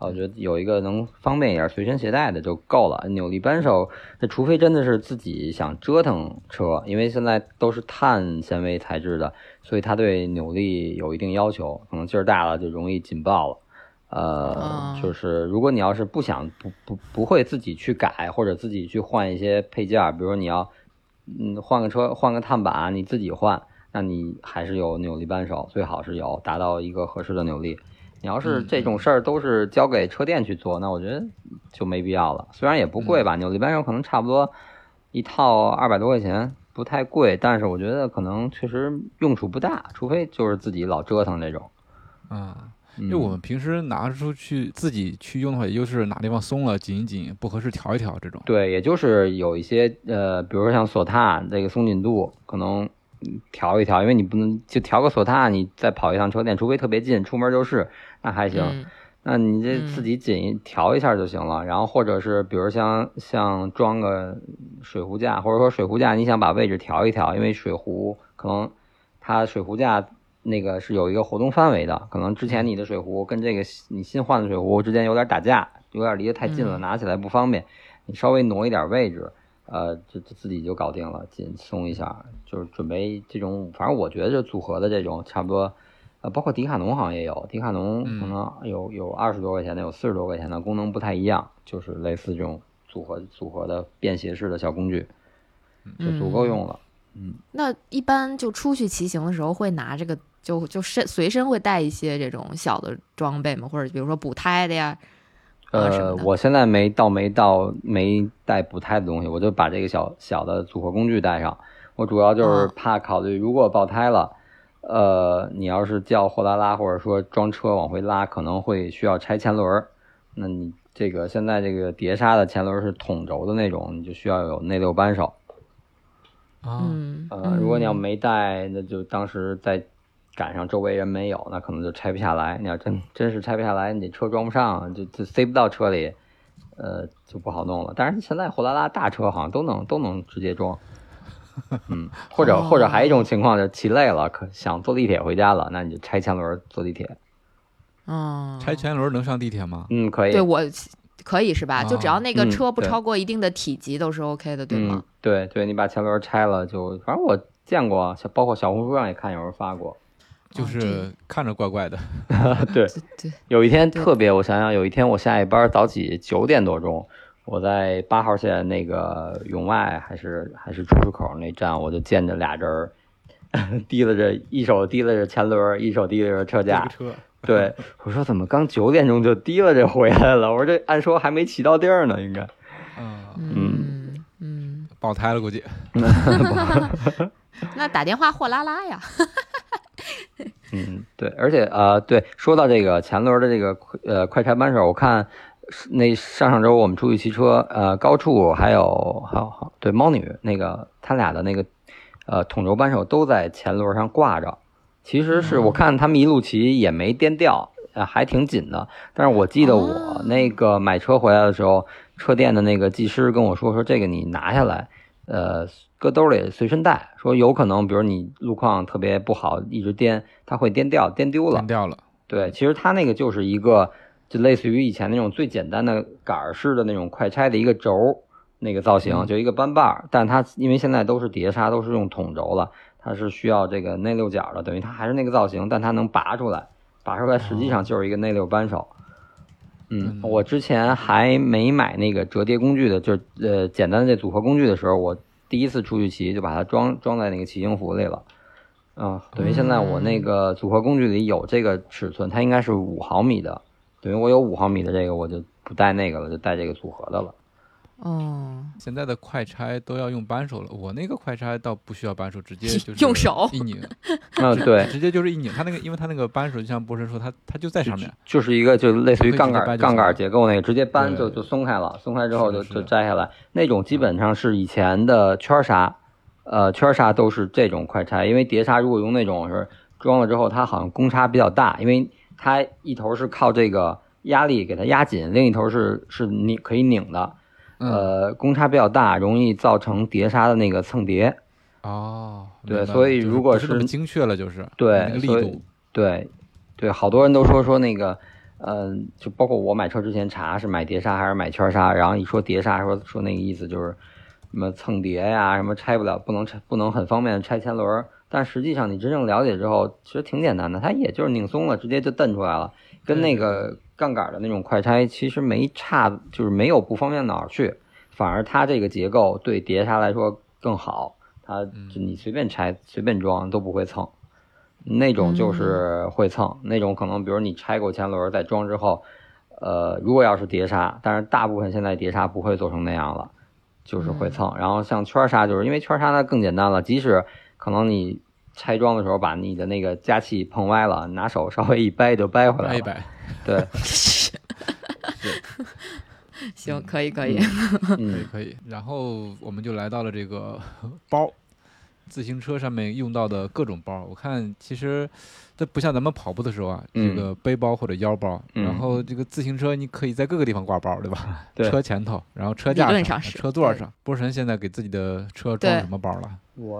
啊我觉得有一个能方便一点随身携带的就够了。扭力扳手，那除非真的是自己想折腾车，因为现在都是碳纤维材质的，所以它对扭力有一定要求，可能劲儿大了就容易紧爆了。呃啊，就是如果你要是不想不不不会自己去改或者自己去换一些配件儿，比如说你要嗯换个车换个碳板你自己换，那你还是有扭力扳手，最好是有达到一个合适的扭力。你要是嗯这种事儿都是交给车店去做，那我觉得就没必要了。虽然也不贵吧，扭力扳手可能差不多一套二百多块钱，不太贵，但是我觉得可能确实用处不大，除非就是自己老折腾这种。啊、因因为我们平时拿出去自己去用的话，也就是哪地方松了紧一紧，不合适调一调这种。对，也就是有一些呃，比如说像索踏这个松紧度，可能嗯调一调，因为你不能就调个索踏，你再跑一趟车店，除非特别近，出门就是，那还行。嗯那你这嗯自己紧一调一下就行了。然后或者是比如像像装个水壶架，或者说水壶架，你想把位置调一调，因为水壶可能它水壶架那个是有一个活动范围的，可能之前你的水壶跟这个你新换的水壶之间有点打架，有点离得太近了，嗯拿起来不方便，你稍微挪一点位置。呃，这这自己就搞定了，紧松一下，就是准备这种，反正我觉得这组合的这种差不多，呃，包括迪卡侬好像也有，迪卡侬可能有有二十多块钱的，有四十多块钱的，功能不太一样，就是类似这种组合组合的便携式的小工具，就足够用了。嗯那一般就出去骑行的时候会拿这个，就就身随身会带一些这种小的装备吗？或者比如说补胎的呀，呃我现在没到没到没带补胎的东西，我就把这个小小的组合工具带上。我主要就是哦怕考虑，如果爆胎了，呃，你要是叫货拉拉或者说装车往回拉，可能会需要拆前轮儿。那你这个现在这个碟刹的前轮是筒轴的那种，你就需要有内六扳手。啊，嗯，呃，如果你要嗯没带，那就当时再赶上周围人没有，那可能就拆不下来。你要真真是拆不下来，你车装不上，就就塞不到车里，呃，就不好弄了。但是现在货拉拉大车好像都能都能直接装，嗯，或者或者还有一种情况就是骑累了，可想坐地铁回家了，那你就拆前轮坐地铁，哦，拆前轮能上地铁吗？嗯，可以，对我可以是吧？就只要那个嗯车不超过一定的体积都是 OK 的，对嗯吗？，对对，你把前轮拆了就，反正我见过，小包括小红书上也看有人发过。就是看着怪怪的。对，对，有一天特别，我想想，有一天我下一班早起九点多钟，我在八号线那个永外还是还是出入口那站，我就见着俩人儿 提拉着，一手提拉着前轮，一手提拉着车架。车，对，我说怎么刚九点钟就提拉着回来了？我说这按说还没骑到地儿呢，应该。嗯，嗯嗯，爆胎了估计。那打电话货拉拉呀。嗯，对，而且呃，对，说到这个前轮的这个呃快拆扳手，我看那上上周我们出去骑车，呃，高处还有还有对猫女那个他俩的那个呃统轴扳手都在前轮上挂着，其实是我看他们一路骑也没颠掉，呃，还挺紧的。但是我记得我那个买车回来的时候，车店的那个技师跟我说说这个你拿下来，呃。搁兜里随身带，说有可能，比如你路况特别不好，一直颠，它会颠掉，颠丢了，颠掉了。对，其实它那个就是一个，就类似于以前那种最简单的杆式的那种快拆的一个轴，那个造型，就一个扳把儿。但它因为现在都是碟刹，都是用筒轴了，它是需要这个内六角的，等于它还是那个造型，但它能拔出来，拔出来实际上就是一个内六扳手。嗯，我之前还没买那个折叠工具的，就是呃简单的这组合工具的时候，我。第一次出去骑就把它装装在那个骑行服里了，嗯，等于现在我那个组合工具里有这个尺寸，它应该是五毫米的，等于我有五毫米的这个，我就不带那个了，就带这个组合的了。哦，现在的快拆都要用扳手了，我那个快拆倒不需要扳手，直接 就是用手一拧。嗯，对，直接就是一拧。它那个，因为它那个扳手就像波神说，它它就在上面，就是一个就类似于杠杆杠杆结构那个，直接扳就就松开了，松开之后就就摘下来。那种基本上是以前的圈刹，呃，圈刹都是这种快拆，因为碟刹如果用那种是装了之后，它好像公差比较大，因为它一头是靠这个压力给它压紧，另一头是是拧可以拧的。呃，公差比较大，容易造成碟刹的那个蹭碟。哦，对，所以如果是精确了，就是对力度，对对，好多人都说说那个，嗯，就包括我买车之前查是买碟刹还是买圈刹，然后一说碟刹，说说那个意思就是什么蹭碟呀，什么拆不了，不能拆，不能很方便拆前轮。但实际上你真正了解之后，其实挺简单的，它也就是拧松了，直接就蹬出来了，跟那个。杠杆的那种快拆其实没差，就是没有不方便哪儿去，反而它这个结构对碟刹来说更好，它你随便拆随便装都不会蹭，那种就是会蹭，那种可能比如你拆过前轮再装之后，呃，如果要是碟刹，但是大部分现在碟刹不会做成那样了，就是会蹭。然后像圈刹，就是因为圈刹它更简单了，即使可能你拆装的时候把你的那个加气碰歪了，拿手稍微一掰就掰回来了。对，行，可以，可以，可以，可以。然后我们就来到了这个 包，自行车上面用到的各种包。我看其实这不像咱们跑步的时候啊，这个背包或者腰包。然后这个自行车你可以在各个地方挂包，对吧？车前头，然后车架上、车座上。波神现在给自己的车装什么包了？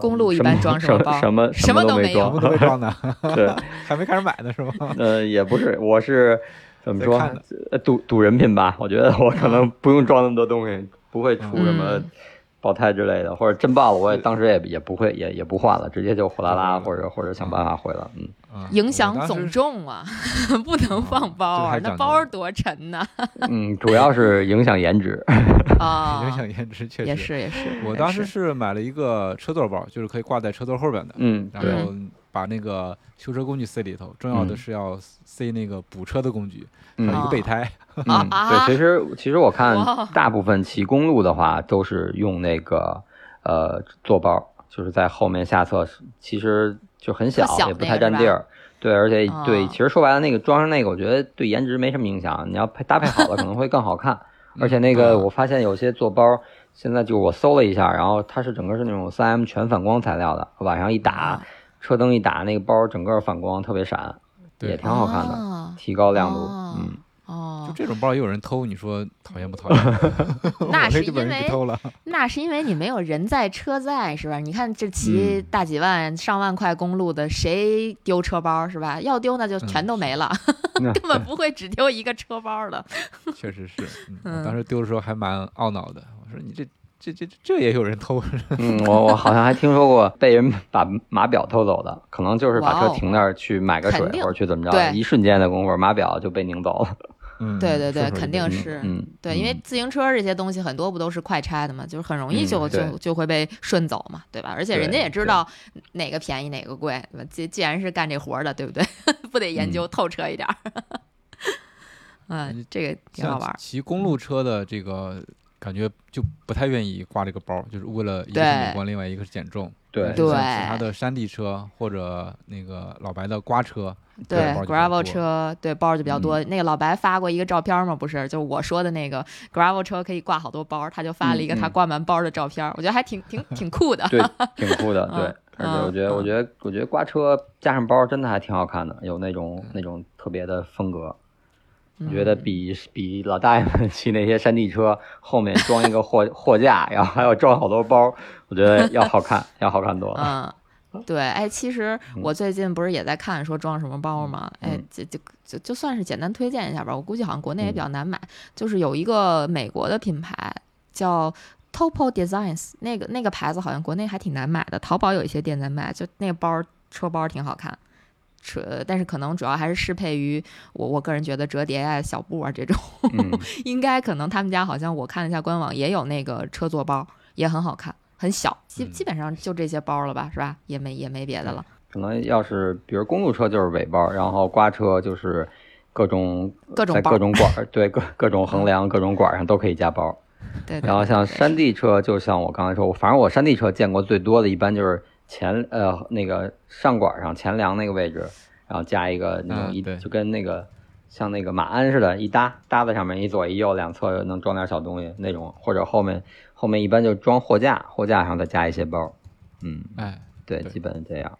公路一般装什么包？什么什么都没装，都没装呢。对，还没开始买呢，是吗？呃，也不是，我是怎么说？赌赌人品吧。我觉得我可能不用装那么多东西，不会出什么爆胎之类的，或者真爆了，我也当时也也不会，也也不换了，直接就货拉拉或者或者想办法回了。嗯。影响总重啊，不能放包啊，那包多沉呐。嗯，主要是影响颜值 啊，影响颜值确实也是也是。我当时是买了一个车座包，就是可以挂在车座后边的，嗯，然后把那个修车工具塞里头，重要的是要塞那个补车的工具，还有一个备胎。嗯，对，其实其实我看大部分骑公路的话都是用那个呃座包，就是在后面下侧，其实。就很小，也不太占地儿，对，而且对，其实说白了，那个装上那个，我觉得对颜值没什么影响。你要配搭配好了，可能会更好看。而且那个，我发现有些坐包，现在就我搜了一下，然后它是整个是那种三 M 全反光材料的，晚上一打，车灯一打，那个包整个反光，特别闪，也挺好看的，提高亮度，嗯。哦，就这种包也有人偷，你说讨厌不讨厌？那是因为偷了，那是因为你没有人在车在，是吧？你看这骑大几万、上万块公路的，谁丢车包是吧？要丢那就全都没了，根本不会只丢一个车包的。确实是，嗯，当时丢的时候还蛮懊恼的。我说你这。这这这也有人偷？嗯，我我好像还听说过被人把码表偷走的，可能就是把车停那儿去买个水或者去怎么着，一瞬间的功夫码表就被拧走了。嗯，对对对，肯定是。嗯，对，因为自行车这些东西很多不都是快拆的嘛，就是很容易就就就会被顺走嘛，对吧？而且人家也知道哪个便宜哪个贵，对吧？既既然是干这活的，对不对？不得研究透彻一点儿。嗯，这个挺好玩。骑公路车的这个。感觉就不太愿意挂这个包，就是为了一个是对美观，另外一个是减重。对像对其他的山地车或者那个老白的刮车，对，gravel 车对包就比较多。那个老白发过一个照片嘛，不是，就是我说的那个 gravel 车可以挂好多包，他就发了一个他挂满包的照片，我觉得还挺挺 挺酷的。对，挺酷的，嗯对。而且我觉得，嗯我觉得，我觉得刮车加上包真的还挺好看的，有那种那种特别的风格。我觉得比比老大爷们骑那些山地车后面装一个货 货架，然后还要装好多包，我觉得要好看，要好看多了。嗯，对，哎，其实我最近不是也在看说装什么包吗？哎嗯，就就就就算是简单推荐一下吧，我估计好像国内也嗯比较难买，就是有一个美国的品牌叫。Topo Designs 那个那个牌子好像国内还挺难买的，淘宝有一些店在卖，就那个包车包挺好看，车但是可能主要还是适配于我我个人觉得折叠啊、小布啊这种，嗯，应该可能他们家好像我看了一下官网也有那个车座包，也很好看，很小，基嗯基本上就这些包了吧，是吧？也没也没别的了。可能要是比如公路车就是尾包，然后刮车就是各种在各种包各种管儿，对各各种横梁、各种管儿上都可以加包。对对然后像山地车，就像我刚才说，反正我山地车见过最多的，一般就是前呃那个上管上前梁那个位置，然后加一个那种一、嗯就跟那个像那个马鞍似的，一搭搭在上面，一左一右两侧能装点小东西那种，或者后面后面一般就装货架，货架上再加一些包，嗯，哎，对，对基本这样。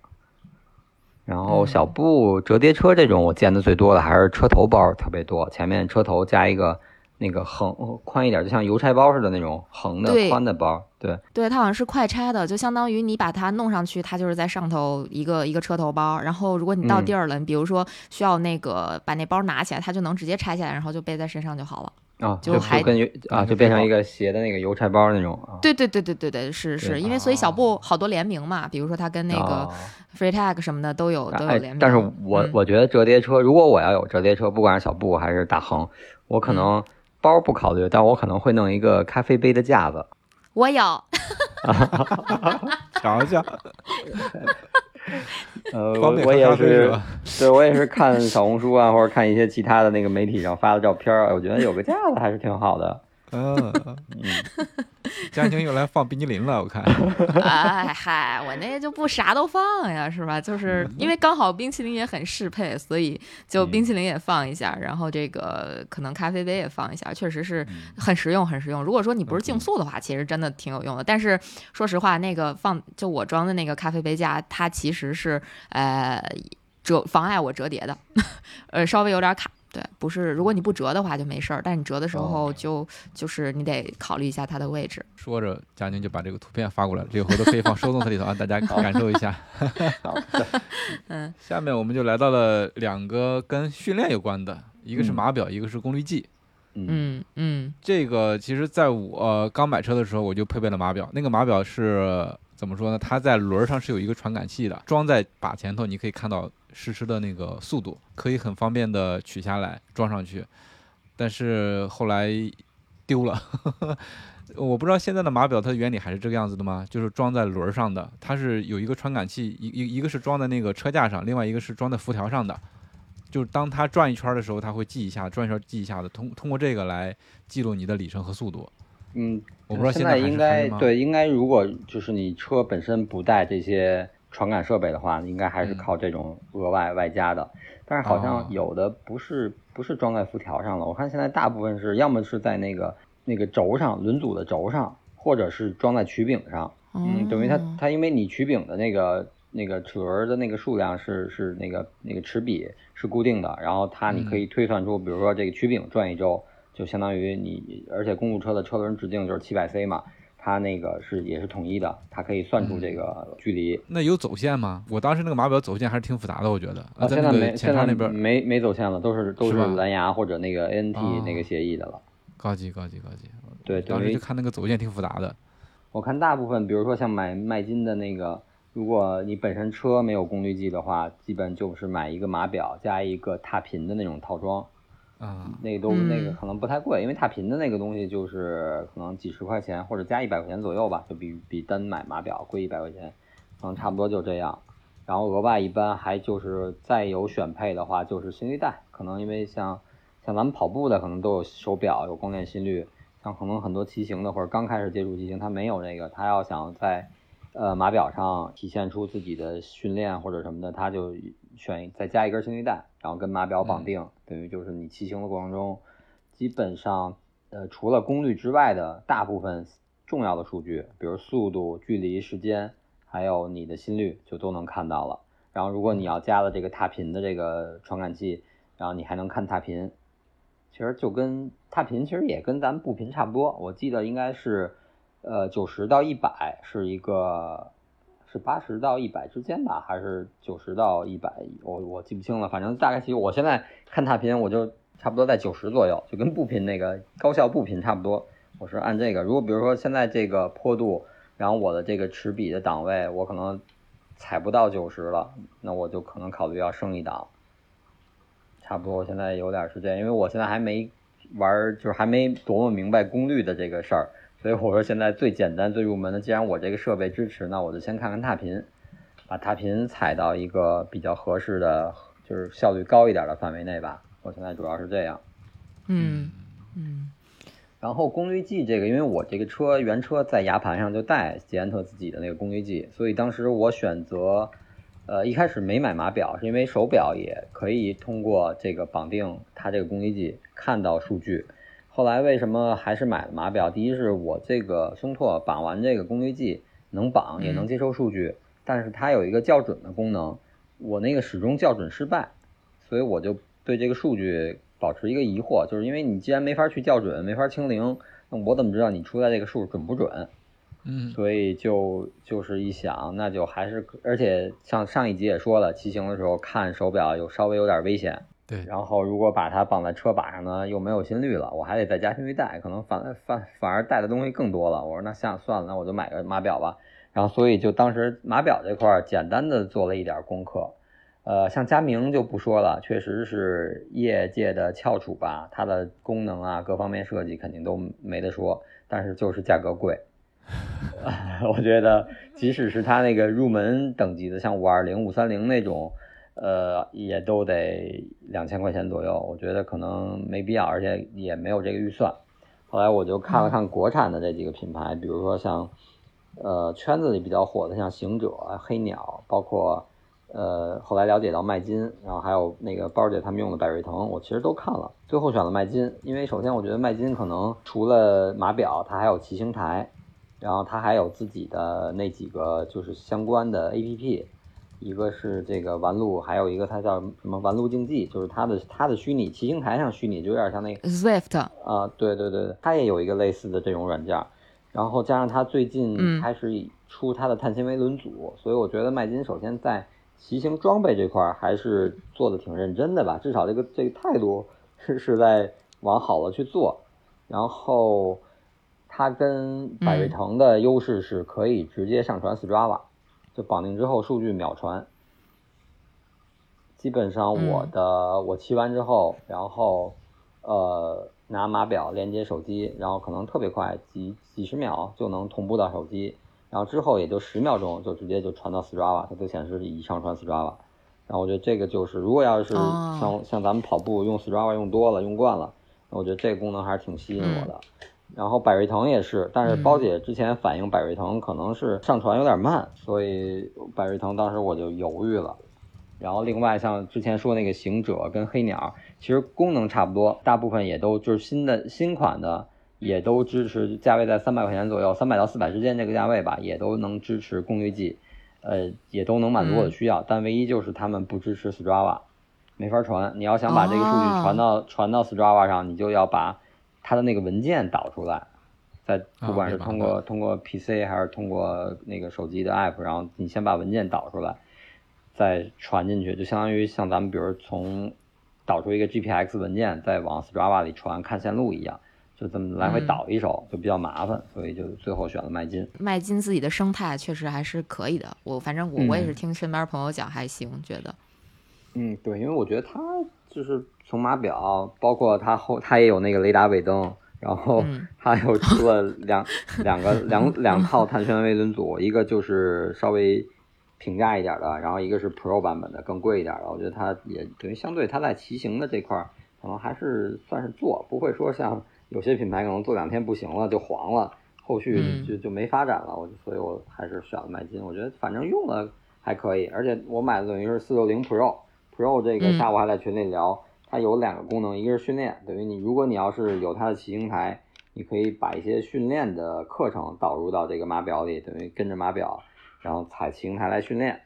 然后小布折叠车这种，我见的最多的还是车头包特别多，前面车头加一个那个横宽一点，就像邮差包似的那种横的宽的包。对，对，它好像是快拆的，就相当于你把它弄上去，它就是在上头一个一个车头包。然后如果你到嗯地儿了，你比如说需要那个把那包拿起来，它就能直接拆下来，然后就背在身上就好了。啊，就还跟啊，就变成一个斜的那个邮差包那种啊。对对对对对对，是是，因为所以小布好多联名嘛，比如说它跟那个啊 FreeTag 什么的都有都有哎联名。，但是我、嗯我觉得折叠车，如果我要有折叠车，不管是小布还是大横，我可能包不考虑，但我可能会弄一个咖啡杯的架子。我有，瞧瞧，呃，方我我也便喝咖啡是？对我也是看小红书啊，或者看一些其他的那个媒体上发的照片儿，我觉得有个架子还是挺好的。嗯，佳宁又来放冰激凌了，我看。哎嗨，我那就不啥都放呀，是吧？就是因为刚好冰淇淋也很适配，所以就冰淇淋也放一下，然后这个可能咖啡杯也放一下，确实是很实用，很实用。如果说你不是竞速的话，其实真的挺有用的。但是说实话，那个放就我装的那个咖啡杯架，它其实是呃折妨碍我折叠的，呃稍微有点卡。对，不是，如果你不折的话就没事儿，但你折的时候就、就是你得考虑一下它的位置。说着，佳宁就把这个图片发过来了，这个回头可以放收 动词里头，让大家感受一下。好，嗯下面我们就来到了两个跟训练有关的，一个是嗯码表，一个是功率计。嗯嗯嗯这个其实在我、呃刚买车的时候，我就配备了码表。那个码表是怎么说呢？它在轮儿上是有一个传感器的，装在把前头，你可以看到实时的那个速度，可以很方便的取下来装上去。但是后来丢了，我不知道现在的码表它的原理还是这个样子的吗？就是装在轮儿上的，它是有一个传感器，一一一个是装在那个车架上，另外一个是装在辐条上的。就是当它转一圈儿的时候，它会记一下，转一圈儿记一下的，通通过这个来记录你的里程和速度。嗯，我不知道现在应该对，应该如果就是你车本身不带这些传感设备的话，应该还是嗯。靠这种额外外加的。但是好哦。像有的不是不是装在辐条上了，我看现在大部分是要么是在那个那个轴上轮组的轴上，或者是装在曲柄上。嗯，等于它哦。它因为你曲柄的那个那个齿轮的那个数量是是那个那个齿比是固定的，然后它你可以推算出，比如说这个曲柄转一周，就相当于你，而且公路车的车轮直径就是七百 c 嘛，它那个是也是统一的，它可以算出这个距离。那有走线吗？我当时那个码表走线还是挺复杂的，我觉得。啊，在那个现在没现在那边没没走线了，都是都是蓝牙或者那个 ANT 哦那个协议的了。高级高级高级。对，当时就看那个走线挺复杂的。我看大部分，比如说像买麦金的那个，如果你本身车没有功率计的话，基本就是买一个码表加一个踏频的那种套装，啊，那个都、嗯那个可能不太贵，因为踏频的那个东西就是可能几十块钱或者加一百块钱左右吧，就比比单买码表贵一百块钱，可能差不多就这样。然后额外一般还就是再有选配的话，就是心率带，可能因为像像咱们跑步的可能都有手表有光电心率，像可能很多骑行的或者刚开始接触骑行，他没有这个，他要想在呃码表上体现出自己的训练或者什么的，他就选再加一根心率带，然后跟码表绑定，等于就是你骑行的过程中，基本上呃除了功率之外的大部分重要的数据，比如速度、距离、时间，还有你的心率，就都能看到了。然后如果你要加了这个踏频的这个传感器，然后你还能看踏频，其实就跟踏频其实也跟咱们步频差不多，我记得应该是呃九十到一百是一个是八十到一百之间吧，还是九十到一百，我我记不清了，反正大概其实我现在看踏频我就差不多在九十左右，就跟步频那个高效步频差不多。我是按这个，如果比如说现在这个坡度，然后我的这个齿比的档位，我可能踩不到九十了，那我就可能考虑要升一档。差不多，我现在有点时间，因为我现在还没玩，就是还没琢磨明白功率的这个事儿，所以我说现在最简单、最入门的，既然我这个设备支持，那我就先看看踏频，把踏频踩到一个比较合适的，就是效率高一点的范围内吧。我现在主要是这样。嗯嗯。然后功率计这个，因为我这个车原车在牙盘上就带捷安特自己的那个功率计，所以当时我选择。呃，一开始没买码表，是因为手表也可以通过这个绑定它这个功率计看到数据。后来为什么还是买了码表？第一是我这个胸拓绑完这个功率计能绑，也能接收数据，但是它有一个校准的功能，我那个始终校准失败，所以我就对这个数据保持一个疑惑，就是因为你既然没法去校准，没法清零，那我怎么知道你出来这个数准不准？嗯，所以就就是一想，那就还是，而且像上一集也说了，骑行的时候看手表有稍微有点危险。对，然后如果把它绑在车把上呢，又没有心率了，我还得再加心率带，可能反反反而带的东西更多了。我说那下算了，那我就买个码表吧。然后所以就当时码表这块简单的做了一点功课，呃，像佳明就不说了，确实是业界的翘楚吧，它的功能啊各方面设计肯定都没得说，但是就是价格贵。我觉得，即使是它那个入门等级的，像五二零、五三零那种，呃，也都得两千块钱左右。我觉得可能没必要，而且也没有这个预算。后来我就看了看国产的这几个品牌，比如说像，呃，圈子里比较火的，像行者、黑鸟，包括，呃，后来了解到麦金，然后还有那个包姐他们用的百瑞腾，我其实都看了，最后选了麦金，因为首先我觉得麦金可能除了码表，它还有骑行台。然后它还有自己的那几个就是相关的 A P P，一个是这个玩路，还有一个它叫什么玩路竞技，就是它的它的虚拟骑行台上虚拟，就有点像那个 Swift 啊，对对对，它也有一个类似的这种软件。然后加上它最近开始出它的碳纤维轮组，所以我觉得麦金首先在骑行装备这块还是做的挺认真的吧，至少这个这个态度是是在往好了去做。然后。它跟百瑞腾的优势是可以直接上传 Strava，就绑定之后数据秒传。基本上我的我骑完之后，然后呃拿码表连接手机，然后可能特别快，几几十秒就能同步到手机，然后之后也就十秒钟就直接就传到 Strava，它就显示已上传 Strava。然后我觉得这个就是，如果要是像像咱们跑步用 Strava 用多了用惯了，我觉得这个功能还是挺吸引我的。然后百瑞腾也是，但是包姐之前反映百瑞腾可能是上传有点慢，所以百瑞腾当时我就犹豫了。然后另外像之前说那个行者跟黑鸟，其实功能差不多，大部分也都就是新的新款的也都支持，价位在三百块钱左右，三百到四百之间这个价位吧，也都能支持功率计，呃，也都能满足我的需要。但唯一就是他们不支持 Strava，没法传。你要想把这个数据传到传到 Strava 上，你就要把。它的那个文件导出来，在不管是通过通过 PC 还是通过那个手机的 App，然后你先把文件导出来，再传进去，就相当于像咱们比如从导出一个 GPX 文件，再往 Strava 里传看线路一样，就这么来回导一手，就比较麻烦，所以就最后选了麦金。麦金自己的生态确实还是可以的，我反正我我也是听身边朋友讲还行，觉得。嗯，对，因为我觉得他就是从码表，包括它后它也有那个雷达尾灯，然后 它又出了两两个两两套碳纤维轮组，一个就是稍微平价一点的，然后一个是 Pro 版本的更贵一点的。我觉得它也等于相对它在骑行的这块儿，可能还是算是做，不会说像有些品牌可能做两天不行了就黄了，后续嗯就就没发展了。我就所以我还是选了麦金，我觉得反正用了还可以，而且我买的等于是四六零 Pro Pro 这个嗯下午还在群里聊，它有两个功能，一个是训练，等于你如果你要是有它的骑行台，你可以把一些训练的课程导入到这个码表里，等于跟着码表，然后踩骑行台来训练。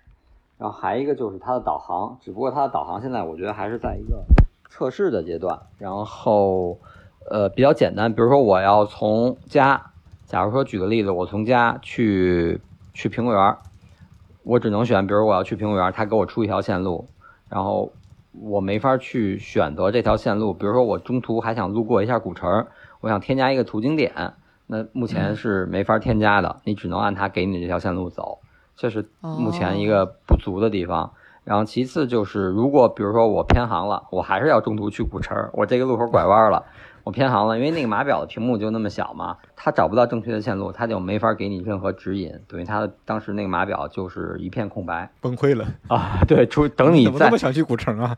然后还一个就是它的导航，只不过它的导航现在我觉得还是在一个测试的阶段。然后，呃，比较简单，比如说我要从家，假如说举个例子，我从家去去苹果园，我只能选，比如我要去苹果园，它给我出一条线路，然后我没法去选择这条线路。比如说我中途还想路过一下古城，我想添加一个途经点，那目前是没法添加的，你只能按它给你这条线路走。这是目前一个不足的地方。然后其次就是，如果比如说我偏航了，我还是要中途去古城，我这个路口拐弯了，我偏航了，因为那个码表的屏幕就那么小嘛，它找不到正确的线路，它就没法给你任何指引，等于它的当时那个码表就是一片空白崩溃了。啊。对，出等你再怎么这么想去古城啊？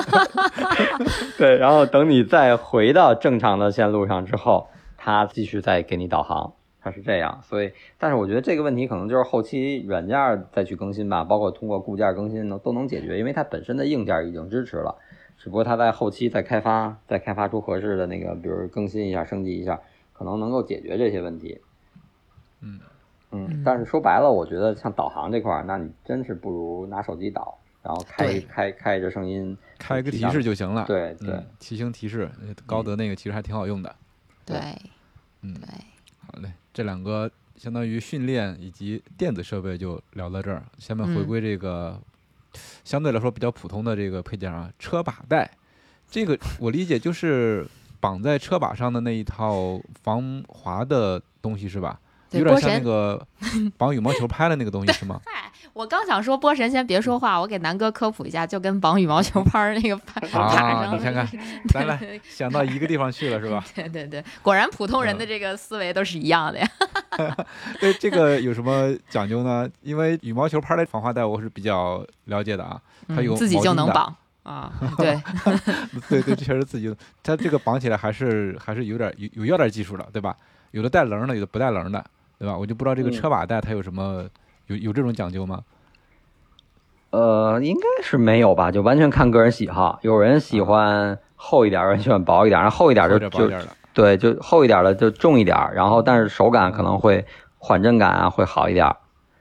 对，然后等你再回到正常的线路上之后，它继续再给你导航，它是这样。所以，但是我觉得这个问题可能就是后期软件再去更新吧，包括通过固件更新能都能解决，因为它本身的硬件已经支持了，只不过它在后期再开发，再开发出合适的那个，比如更新一下、升级一下，可能能够解决这些问题。嗯嗯，但是说白了，我觉得像导航这块儿，那你真是不如拿手机导，然后开对开开着声音，开个提示就行了。对对。嗯，骑行提示，呃高德那个其实还挺好用的。对嗯，对，好嘞，这两个相当于训练以及电子设备就聊到这儿，下面回嗯归这个、相对来说比较普通的这个配件啊，车把带，这个我理解就是绑在车把上的那一套防滑的东西是吧？有点像那个 绑羽毛球拍的那个东西是吗？嗨，我刚想说波神先别说话，我给南哥科普一下，就跟绑羽毛球拍儿那个拍卡啊，上你看看，咱俩想到一个地方去了是吧？对对对，果然普通人嗯的这个思维都是一样的呀。对这个有什么讲究呢？因为羽毛球拍的防滑带我是比较了解的啊，它有嗯自己就能绑啊，对，对对，确实自己，它这个绑起来还是还是有点有有要点技术的，对吧？有的带棱的，有的不带棱的，对吧？我就不知道这个嗯车把带它有什么有有这种讲究吗？呃，应该是没有吧，就完全看个人喜好。有人喜欢厚一点，有人喜欢薄一点，然后厚一点厚就就对，就厚一点的就重一点，然后但是手感可能会缓震感啊会好一点，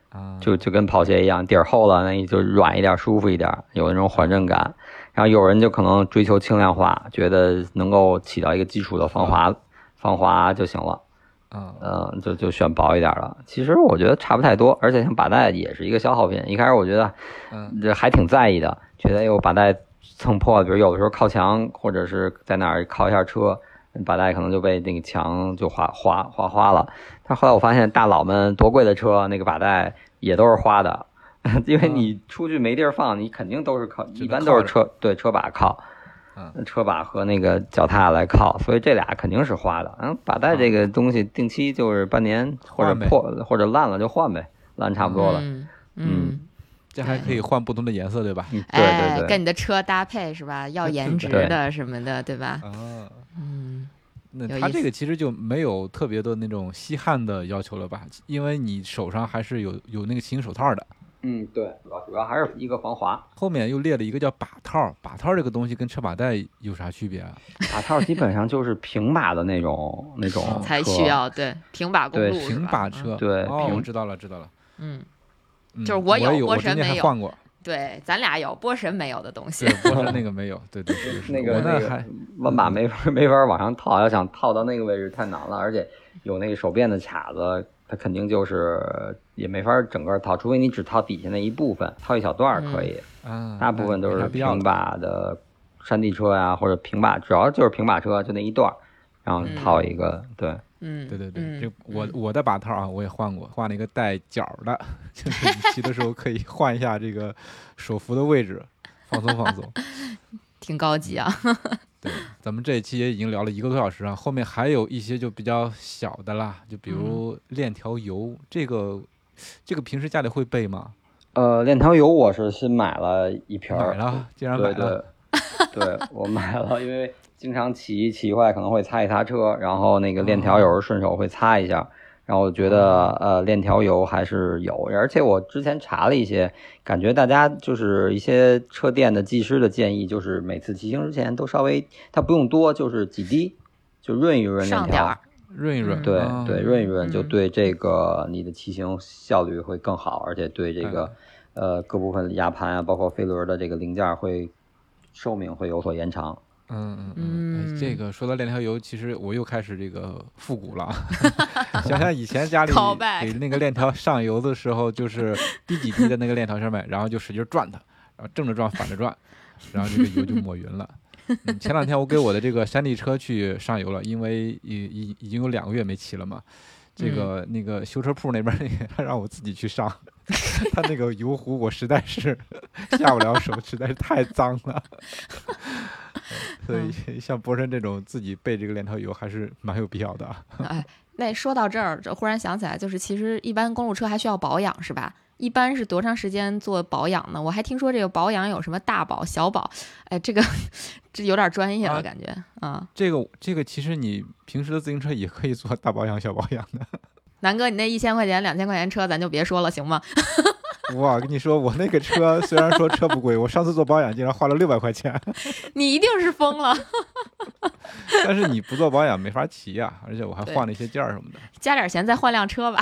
啊，就就跟跑鞋一样，底儿厚了那就软一点，舒服一点，有那种缓震感。然后有人就可能追求轻量化，觉得能够起到一个基础的防滑防滑就行了。啊，嗯，就就选薄一点的。其实我觉得差不太多，而且像把带也是一个消耗品。一开始我觉得，嗯，这还挺在意的，觉得哎呦把带蹭破了，比如有的时候靠墙或者是在哪儿靠一下车，把带可能就被那个墙就划划划花了。但后来我发现大佬们多贵的车，那个把带也都是花的，因为你出去没地儿放，你肯定都是靠，一般都是车对车把靠。嗯车把和那个脚踏来靠，所以这俩肯定是花的。嗯，把带这个东西定期就是半年或者破或者烂了就换呗，烂差不多了。嗯这还可以换不同的颜色，对吧？嗯，对哎，对对，跟你的车搭配是吧？要颜值 的什么的，对吧？啊，嗯，那它这个其实就没有特别的那种吸汗的要求了吧？因为你手上还是有有那个骑行手套的。嗯对，主要主要还是一个防滑。后面又列了一个叫把套，把套这个东西跟车把带有啥区别啊？把套基本上就是平把的那种那种嗯才需。要对平把公路是平把车，对哦，平我知道了，知道了。嗯，嗯就是我有，我有波我之前神没有还换过，对，咱俩有波神没有的东西对，。波神那个没有，对对是是 那个那个还弯把没法没法往上套，要想套到那个位置太难了，而且有那个手变的卡子，它肯定就是也没法整个套，除非你只套底下那一部分，套一小段儿可以。啊，大部分都是平把的山地车呀、或者平把，主要就是平把车，就那一段儿，然后套一个，对，嗯，对对对，嗯这我嗯我的把套啊，我也换过，换了一个带角的，就是你骑的时候可以换一下这个手扶的位置，放松放松。挺高级啊。对，咱们这一期也已经聊了一个多小时啊，后面还有一些就比较小的啦，就比如链条油，这个这个平时家里会备吗？呃，链条油我是新买了一瓶儿，买了，竟然买对了，对，对我买了，因为经常骑骑回来可能会擦一擦车，然后那个链条有时候顺手会擦一下。然后我觉得呃链条油还是有，而且我之前查了一些，感觉大家就是一些车店的技师的建议，就是每次骑行之前都稍微，它不用多，就是几滴，就润一润链条润一润，对啊对，润一润就嗯对这个你的骑行效率会更好，而且对这个呃各部分压盘啊，包括飞轮的这个零件会寿命会有所延长。嗯嗯嗯，哎这嗯。个说到链条油，其实我又开始这个复古了。想想以前家里给那个链条上油的时候，就是滴几滴在那个链条上面，然后就使劲转它，然后正着转，反着转，然后这个油就抹匀了。嗯，前两天我给我的这个山地车去上油了，因为已已已经有两个月没骑了嘛。这个那个修车铺那边那个他让我自己去上，他那个油壶我实在是 下不了手，实在是太脏了。所以像博神这种自己备这个链条油还是蛮有必要的啊。哎，那说到这儿，这忽然想起来，就是其实一般公路车还需要保养是吧？一般是多长时间做保养呢？我还听说这个保养有什么大保、小保，哎，这个这有点专业了，啊感觉啊。这个这个其实你平时的自行车也可以做大保养、小保养的。南哥，你那一千块钱、两千块钱车，咱就别说了，行吗？哇，跟你说，我那个车虽然说车不贵，我上次做保养竟然花了六百块钱，你一定是疯了，但是你不做保养没法骑呀、而且我还换了一些件儿什么的。加点钱再换辆车吧。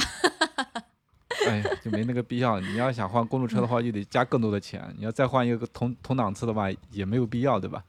哎呀，就没那个必要。你要想换公路车的话，就得加更多的钱。你要再换一个同同档次的话，也没有必要，对吧？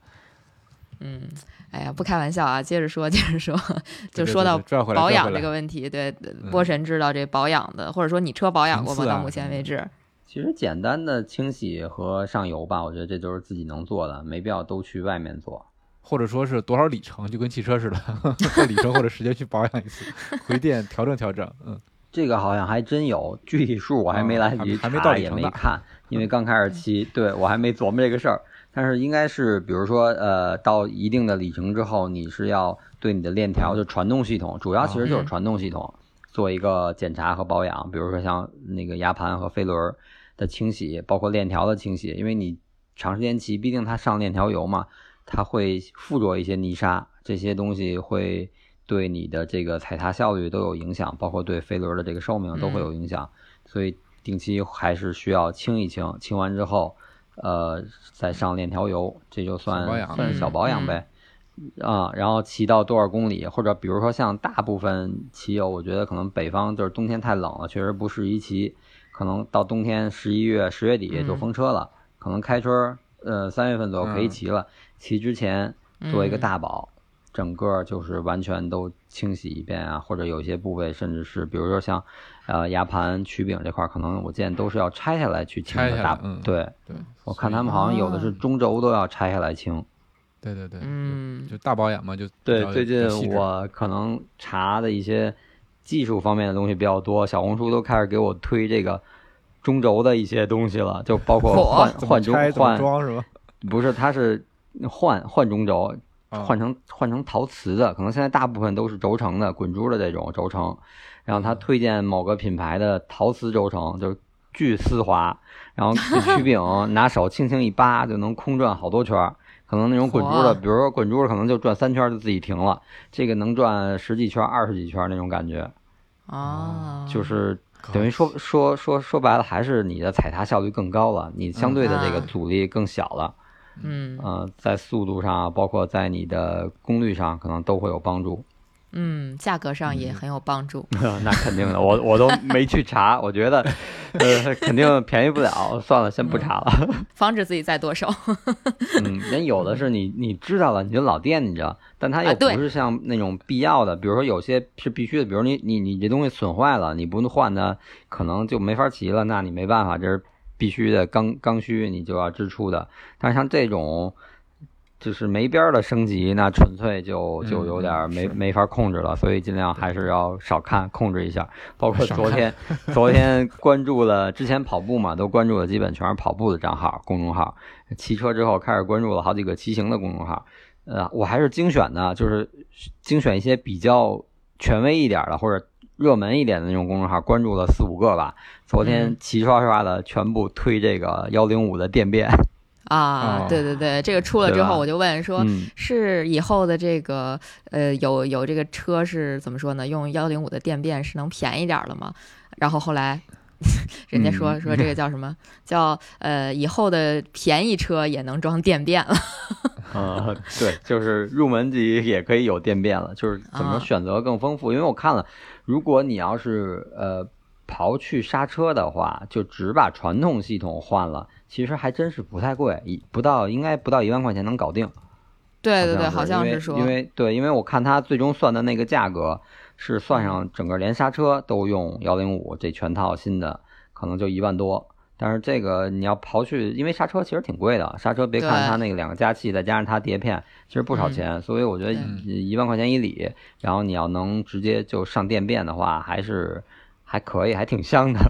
嗯，哎呀，不开玩笑啊，接着说，接着说，就说到保养这个问题，对，嗯波神知道这保养的，或者说你车保养过吗？啊到目前为止，其实简单的清洗和上油吧，我觉得这都是自己能做的，没必要都去外面做。或者说是多少里程，就跟汽车似的，在里程或者时间去保养一次，回电调整调整。嗯，这个好像还真有，具体数我还没来得及啊还没查，也到里程呢没看，因为刚开始骑，对我还没琢磨这个事儿。但是应该是，比如说，呃，到一定的里程之后，你是要对你的链条，就传动系统，主要其实就是嗯。传动系统，做一个检查和保养。比如说像那个牙盘和飞轮的清洗，包括链条的清洗，因为你长时间骑，毕竟它上链条油嘛，它会附着一些泥沙，这些东西会对你的这个踩踏效率都有影响，包括对飞轮的这个寿命都会有影响，所以定期还是需要清一清，清完之后，呃，再上链条油，这就算算是小保养呗。啊，然后骑到多少公里，或者比如说像大部分骑友，我觉得可能北方就是冬天太冷了，确实不适宜骑，可能到冬天十一月、十月底就嗯封车了，可能开春儿呃三月份左右可以嗯骑了，骑之前做一个嗯大保，整个就是完全都清洗一遍啊，或者有些部位甚至是比如说像呃牙盘、曲柄这块儿，可能我见都是要拆下来去清的大，拆下来嗯对对，我看他们好像有的是哦中轴都要拆下来清。对对对，嗯就大保养嘛，就对，最近我可能查的一些技术方面的东西比较多，小红书都开始给我推这个中轴的一些东西了，就包括换换中换，装是吧？不是，它是换换中轴，啊换成换成陶瓷的，可能现在大部分都是轴承的，滚珠的这种轴承。然后他推荐某个品牌的陶瓷轴承，就是巨丝滑，然后这曲柄拿手轻轻一扒就能空转好多圈儿。可能那种滚珠的，比如说滚珠的，可能就转三圈就自己停了，这个能转十几圈、二十几圈那种感觉，哦，就是等于说说说说白了，还是你的踩踏效率更高了，你相对的这个啊阻力更小了。嗯呃，在速度上，包括在你的功率上，可能都会有帮助。嗯，价格上也嗯很有帮助。那肯定的，我我都没去查，我觉得，呃，肯定便宜不了，算了，先不查了。防止自己再剁手。嗯，人有的是你你知道了，你就老惦记着，但它又不是像那种必要的，比如说有些是必须的，比如你你你这东西损坏了，你不换它，可能就没法骑了，那你没办法，这是必须的刚刚需，你就要支出的。但是像这种。就是没边儿的升级，那纯粹就就有点儿没、嗯没法控制了，所以尽量还是要少看，控制一下。包括昨天，昨天关注了，之前跑步嘛，都关注的，基本全是跑步的账号、公众号。骑车之后开始关注了好几个骑行的公众号，呃，我还是精选的，就是精选一些比较权威一点的或者热门一点的那种公众号，关注了四五个吧。昨天嗯齐刷刷的全部推这个幺零五的电变，啊，哦对对对，这个出了之后，我就问说，嗯，是以后的这个呃有有这个车是怎么说呢？用幺零五的电变是能便宜点儿了吗？然后后来 人家说、嗯说这个叫什么叫呃以后的便宜车也能装电变了。呃，对，就是入门级也可以有电变了，就是怎么选择更丰富。因为我看了，如果你要是呃刨去刹车的话，就只把传统系统换了，其实还真是不太贵，一不到应该不到一万块钱能搞定。对对对，好好像因为是说因为对，因为我看他最终算的那个价格是算嗯上整个连刹车都用幺零五这全套新的，可能就一万多。但是这个你要刨去，因为刹车其实挺贵的，刹车别看它那个两个加气，再加上它碟片，其实不少嗯钱。所以我觉得一一万块钱一里，然后你要能直接就上电变的话，还是还可以，还挺香的。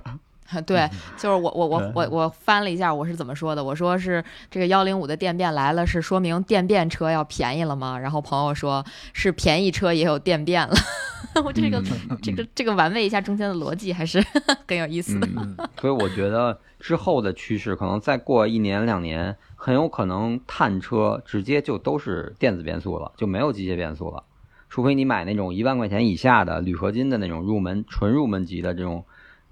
对，就是我我我我我翻了一下，我是怎么说的？我说是这个幺零五的电变来了，是说明电变车要便宜了吗？然后朋友说是便宜车也有电变了。我这个、这个这个玩味一下中间的逻辑还是 很有意思的。嗯，所以我觉得之后的趋势可能再过一年两年，很有可能碳车直接就都是电子变速了，就没有机械变速了。除非你买那种一万块钱以下的铝合金的那种入门纯入门级的这种，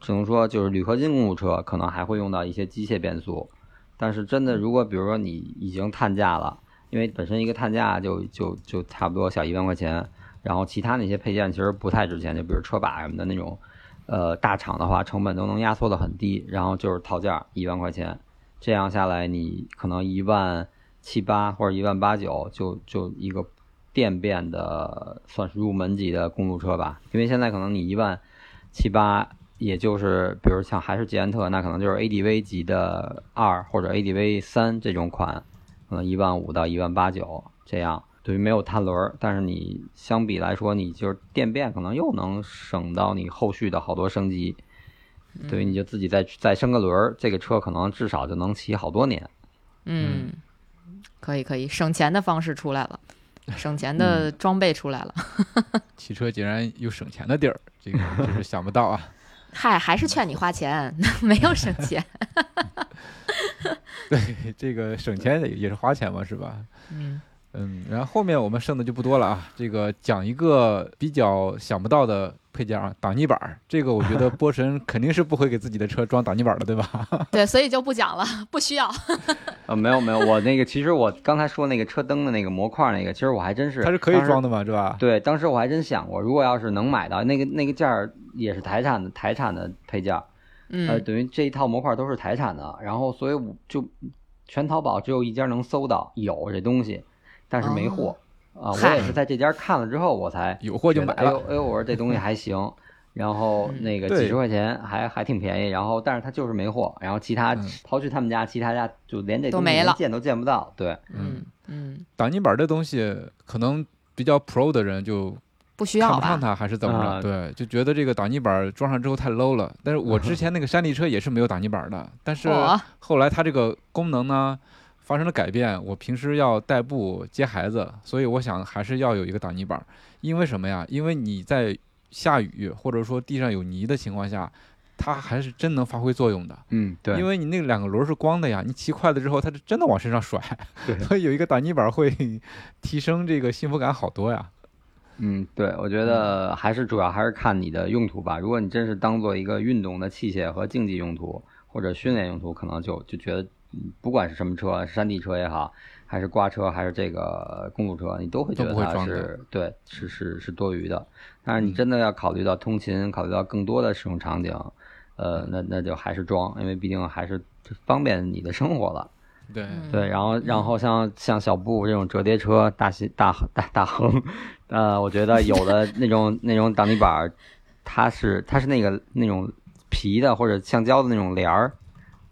只能说就是铝合金公路车，可能还会用到一些机械变速。但是真的，如果比如说你已经碳价了，因为本身一个碳价就就就差不多小一万块钱，然后其他那些配件其实不太值钱，就比如车把什么的那种，呃，大厂的话成本都能压缩的很低，然后就是套件儿一万块钱，这样下来你可能一万七八或者一万八九就就一个电变的算是入门级的公路车吧，因为现在可能你一万七八。也就是，比如像还是捷安特，那可能就是 ADV 级的二或者 ADV 三这种款，可能一万五到一万八九这样。对于没有碳轮儿，但是你相比来说，你就是电变，可能又能省到你后续的好多升级。对于你就自己再再升个轮儿，这个车可能至少就能骑好多年。嗯，可以可以，省钱的方式出来了，省钱的装备出来了。汽车竟然有省钱的地儿，这个真是想不到啊！嗨，还是劝你花钱，没有省钱。对，这个省钱也也是花钱嘛，是吧？嗯嗯，然后后面我们剩的就不多了啊。这个讲一个比较想不到的配件啊，挡泥板儿。这个我觉得波神肯定是不会给自己的车装挡泥板儿的，对吧？对，所以就不讲了，不需要。呃，没有没有，我那个其实我刚才说那个车灯的那个模块儿那个，其实我还真是它是可以装的嘛，是吧？对，当时我还真想过，如果要是能买到那个那个件儿，也是台产的台产的配件儿，呃，嗯等于这一套模块都是台产的，然后所以我就全淘宝只有一家能搜到有这东西，但是没货啊、我也是在这家看了之后，我才有货就买了。哎呦，我说这东西还行。然后那个几十块钱还还挺便宜，然后但是它就是没货，然后其他嗯刨去他们家，其他家就连这东西都没了连见都见不到，对，嗯嗯，挡泥板儿这东西，可能比较 pro 的人就不需要吧看不上？它，还是怎么着？啊对，就觉得这个挡泥板儿装上之后太 low 了。但是我之 前那个山地车也是没有挡泥板儿的，但是后来它这个功能呢发生了改变，我平时要代步接孩子，所以我想还是要有一个挡泥板儿。因为什么呀？因为你在下雨或者说地上有泥的情况下，它还是真能发挥作用的。嗯，对，因为你那两个轮儿是光的呀，你骑快了之后，它是真的往身上甩，对所以有一个挡泥板儿会提升这个幸福感好多呀。嗯，对，我觉得还是主要还是看你的用途吧。如果你真是当做一个运动的器械和竞技用途或者训练用途，可能就就觉得，嗯不管是什么车，山地车也好，还是挂车，还是这个公路车，你都会觉得它装的是对，是是是多余的。但是你嗯真的要考虑到通勤，考虑到更多的使用场景，呃，那那就还是装，因为毕竟还是方便你的生活了。对，嗯对，然后然后像像小布这种折叠车、大西大大大横，呃，我觉得有的 那种那种挡泥板儿，它是它是那个那种皮的或者橡胶的那种帘儿，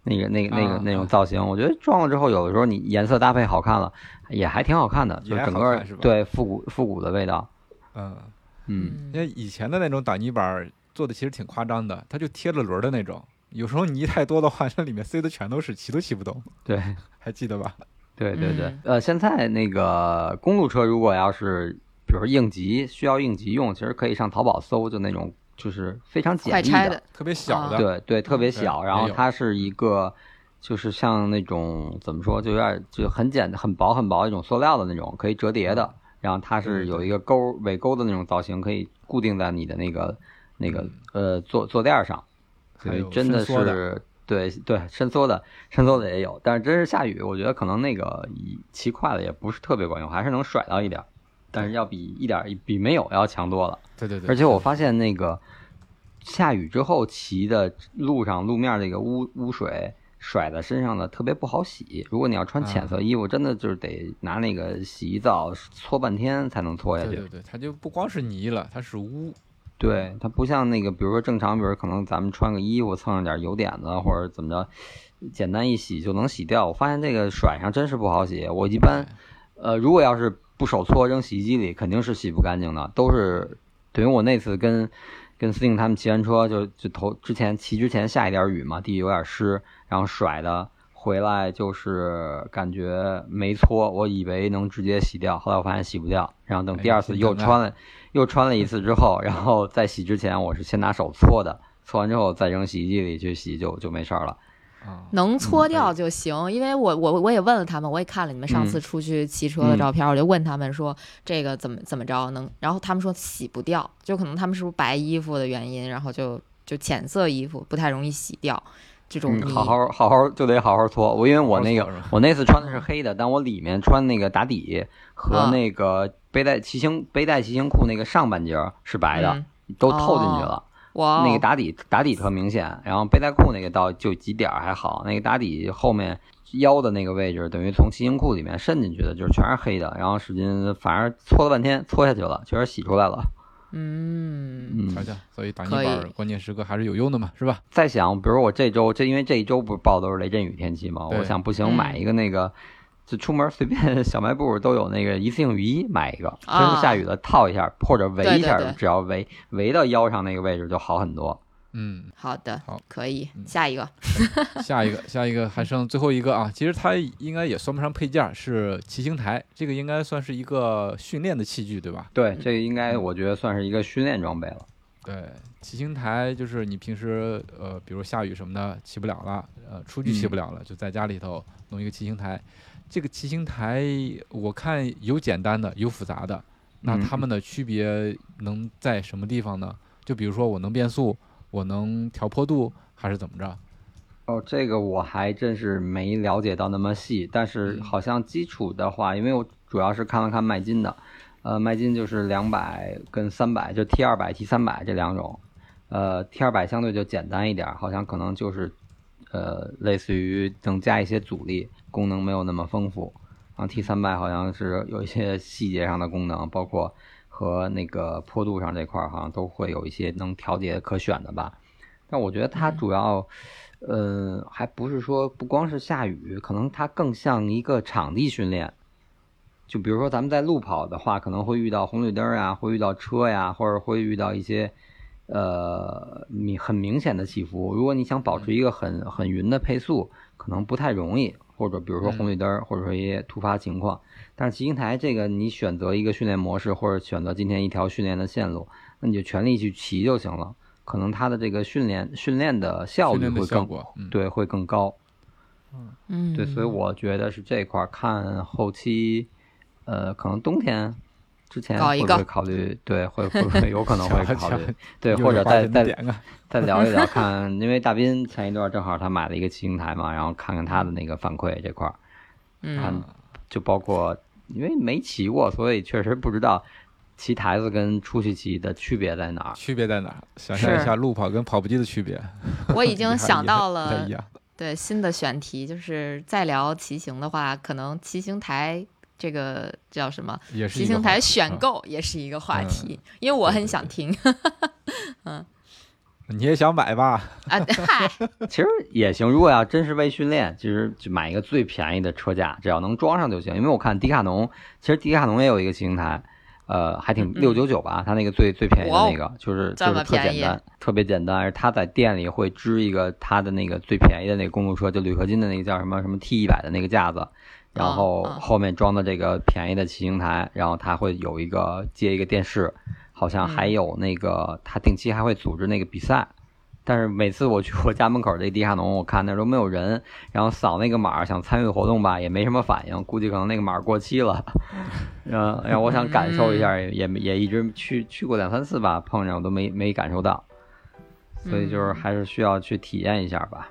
那个那个那个啊那种造型，我觉得装了之后，有的时候你颜色搭配好看了，也还挺好看的，就整个对复古复古的味道。嗯，嗯，因为以前的那种挡泥板做的其实挺夸张的，它就贴了轮儿的那种，有时候泥太多的话，那里面塞的全都是，骑都骑不动，对。还记得吧？对对对嗯，呃，现在那个公路车如果要是比如说应急需要应急用，其实可以上淘宝搜，就那种就是非常简易的，特别小的，对对，特别对小，然后它是一个就是像那种怎么说，就有点就很简很薄很薄一种塑料的那种可以折叠的，然后它是有一个钩尾钩的那种造型，可以固定在你的那个那个呃坐坐垫上，所以真的是对对伸缩的伸缩的也有，但是真是下雨，我觉得可能那个骑快了也不是特别管用，还是能甩到一点儿，但是要比一点儿比没有要强多了。对对对，而且我发现那个下雨之后骑的路上路面那个污污水甩在身上的特别不好洗。如果你要穿浅色衣服，真的就是得拿那个洗衣皂搓半天才能搓下去。对对对，它就不光是泥了，它是污。对，它不像那个，比如说正常，比如可能咱们穿个衣服蹭上点油点子或者怎么着，简单一洗就能洗掉。我发现这个甩上真是不好洗。我一般，呃，如果要是不手搓扔洗衣机里，肯定是洗不干净的。都是等于我那次跟跟司令他们骑完车，就就头之前骑之前下一点雨嘛，地有点湿，然后甩的回来就是感觉没搓，我以为能直接洗掉，后来我发现洗不掉，然后等第二次又穿了。又穿了一次之后，然后在洗之前，我是先拿手搓的，搓完之后再扔洗衣机里去洗，就就没事儿了。啊，能搓掉就行，因为我我我也问了他们，我也看了你们上次出去骑车的照片，我就问他们说这个怎么怎么着能，然后他们说洗不掉，就可能他们是不是白衣服的原因，然后就就浅色衣服不太容易洗掉这种嗯，好好好好就得好好搓。我因为我那个我那次穿的是黑的，但我里面穿那个打底和啊那个背带骑行背带骑行裤那个上半截儿是白的，嗯都透进去哦了。那个打底打底特明显，然后背带裤那个倒就几点儿还好，那个打底后面腰的那个位置，等于从骑行裤里面渗进去的，就是全是黑的，然后使劲，反正搓了半天，搓下去了，确实洗出来了。嗯，嗯瞧，瞧，所以打泥可以板儿关键时刻还是有用的嘛，是吧？在想，比如我这周，这因为这一周不是报都是雷阵雨天气嘛，我想不行嗯买一个那个，就出门随便小卖部都有那个一次性雨衣，买一个，真啊是下雨了套一下或者围一下，对对对只要围围到腰上那个位置就好很多。嗯，好的，好可以，嗯下一个，下一个，下一个还剩最后一个啊。其实它应该也算不上配件儿，是骑行台，这个应该算是一个训练的器具，对吧？对，这个应嗯该我觉得算是一个训练装备了。对，骑行台就是你平时呃，比如下雨什么的骑不了了，呃，出去骑不了了，就在家里头弄一个骑行台。这个骑行台我看有简单的，有复杂的，那嗯它们的区别能在什么地方呢？就比如说我能变速，我能调坡度，还是怎么着？哦，这个我还真是没了解到那么细，但是嗯好像基础的话，因为我主要是看了看麦金的，呃，麦金就是两百跟三百，就 T 二百、T 三百这两种，呃，T 二百相对就简单一点，好像可能就是，呃，类似于能加一些阻力，功能没有那么丰富，然后 T 三百好像是有一些细节上的功能，包括和那个坡度上这块儿好像都会有一些能调节可选的吧。但我觉得它主要，呃，还不是说不光是下雨，可能它更像一个场地训练。就比如说咱们在路跑的话，可能会遇到红绿灯啊，会遇到车呀，或者会遇到一些呃明很明显的起伏。如果你想保持一个很很匀的配速，可能不太容易。或者比如说红绿灯，或者说一些突发情况。但是骑行台这个，你选择一个训练模式，或者选择今天一条训练的线路，那你就全力去骑就行了。可能它的这个训练训练的效训练的率会更对，会更高。嗯，对，所以我觉得是这块儿看后期，呃，可能冬天之前搞一个会不会考虑？对，会 会不会有可能会考虑？对，或者再再再聊一聊 看，因为大斌前一段正好他买了一个骑行台嘛，然后看看他的那个反馈这块儿，嗯，就包括因为没骑过，所以确实不知道骑台子跟出去骑的区别在哪儿。区别在哪儿？想象一下路跑跟跑步机的区别。我已经 想到了。对新的选题，就是再聊骑行的话，可能骑行台这个叫什么？也是骑行台选购也是一个话嗯题，因为我很对对对想听 你也想买吧？啊。嗨 其实也行，如果要真是为训练，其实就买一个最便宜的车架，只要能装上就行。因为我看迪卡侬，其实迪卡侬也有一个骑行台，呃，还挺嗯六九九吧，它那个最最便宜的那个，就是这就是特么便宜简单，特别简单。而它在店里会支一个他的那个最便宜的那个公路车，就铝合金的那个叫什么什么 T 一百的那个架子，然后嗯后面装的这个便宜的骑行台，然后它会有一个接一个电视，好像还嗯有那个它定期还会组织那个比赛。但是每次我去我家门口这迪卡侬，我看那都没有人，然后扫那个码想参与活动吧，也没什么反应，估计可能那个码过期了。嗯，然后我想感受一下，也也也一直去去过两三次吧，碰上我都没没感受到，所以就是还是需要去体验一下吧。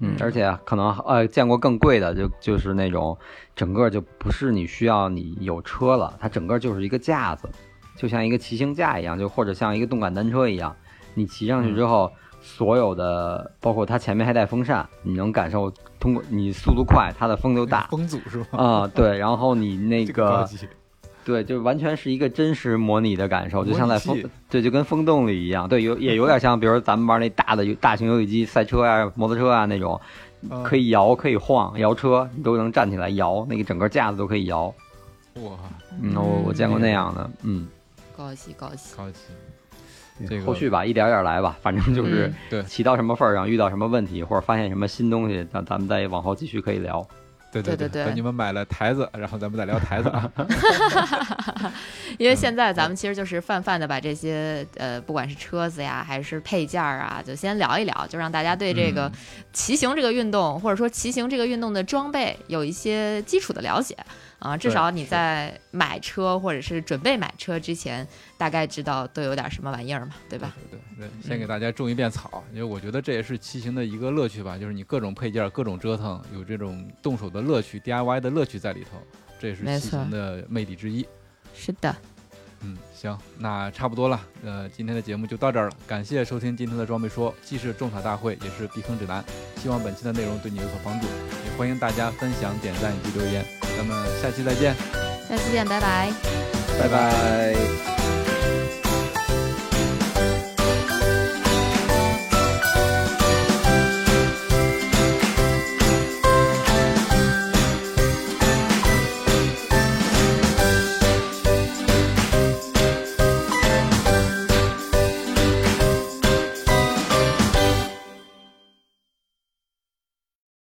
嗯，而且可能呃见过更贵的，就就是那种整个就不是你需要你有车了，它整个就是一个架子，就像一个骑行架一样，就或者像一个动感单车一样，你骑上去之后，所有的包括它前面还带风扇，你能感受通过你速度快，它的风就大。风阻是吧？啊、对，然后你那个 级对，就完全是一个真实模拟的感受，就像在风对，就跟风洞里一样，对，有也有点像，比如咱们玩那大的大型游戏机、赛车啊、摩托车啊那种，啊可以摇、可以晃，摇车你都能站起来摇，那个整个架子都可以摇。哇，嗯，我我见过那样的，嗯，高级高级。高级，这个后续吧，一点点来吧，反正就是嗯对骑到什么份儿上，遇到什么问题或者发现什么新东西，咱咱们再往后继续可以聊。对对对对你们买了台子，然后咱们再聊台子啊。因为现在咱们其实就是泛泛的把这些呃，不管是车子呀，还是配件儿啊，就先聊一聊，就让大家对这个嗯。骑行这个运动，或者说骑行这个运动的装备有一些基础的了解啊。至少你在买车或者是准备买车之前，大概知道都有点什么玩意儿嘛，对吧？对对对，先给大家种一遍草，因为我觉得这也是骑行的一个乐趣吧，就是你各种配件、各种折腾，有这种动手的乐趣、DIY 的乐趣在里头，这也是骑行的魅力之一。是的，嗯，行，那差不多了，呃，今天的节目就到这儿了，感谢收听今天的装备说，既是种草大会，也是避坑指南，希望本期的内容对你有所帮助，也欢迎大家分享、点赞以及留言，咱们下期再见。下期见，拜拜。拜拜。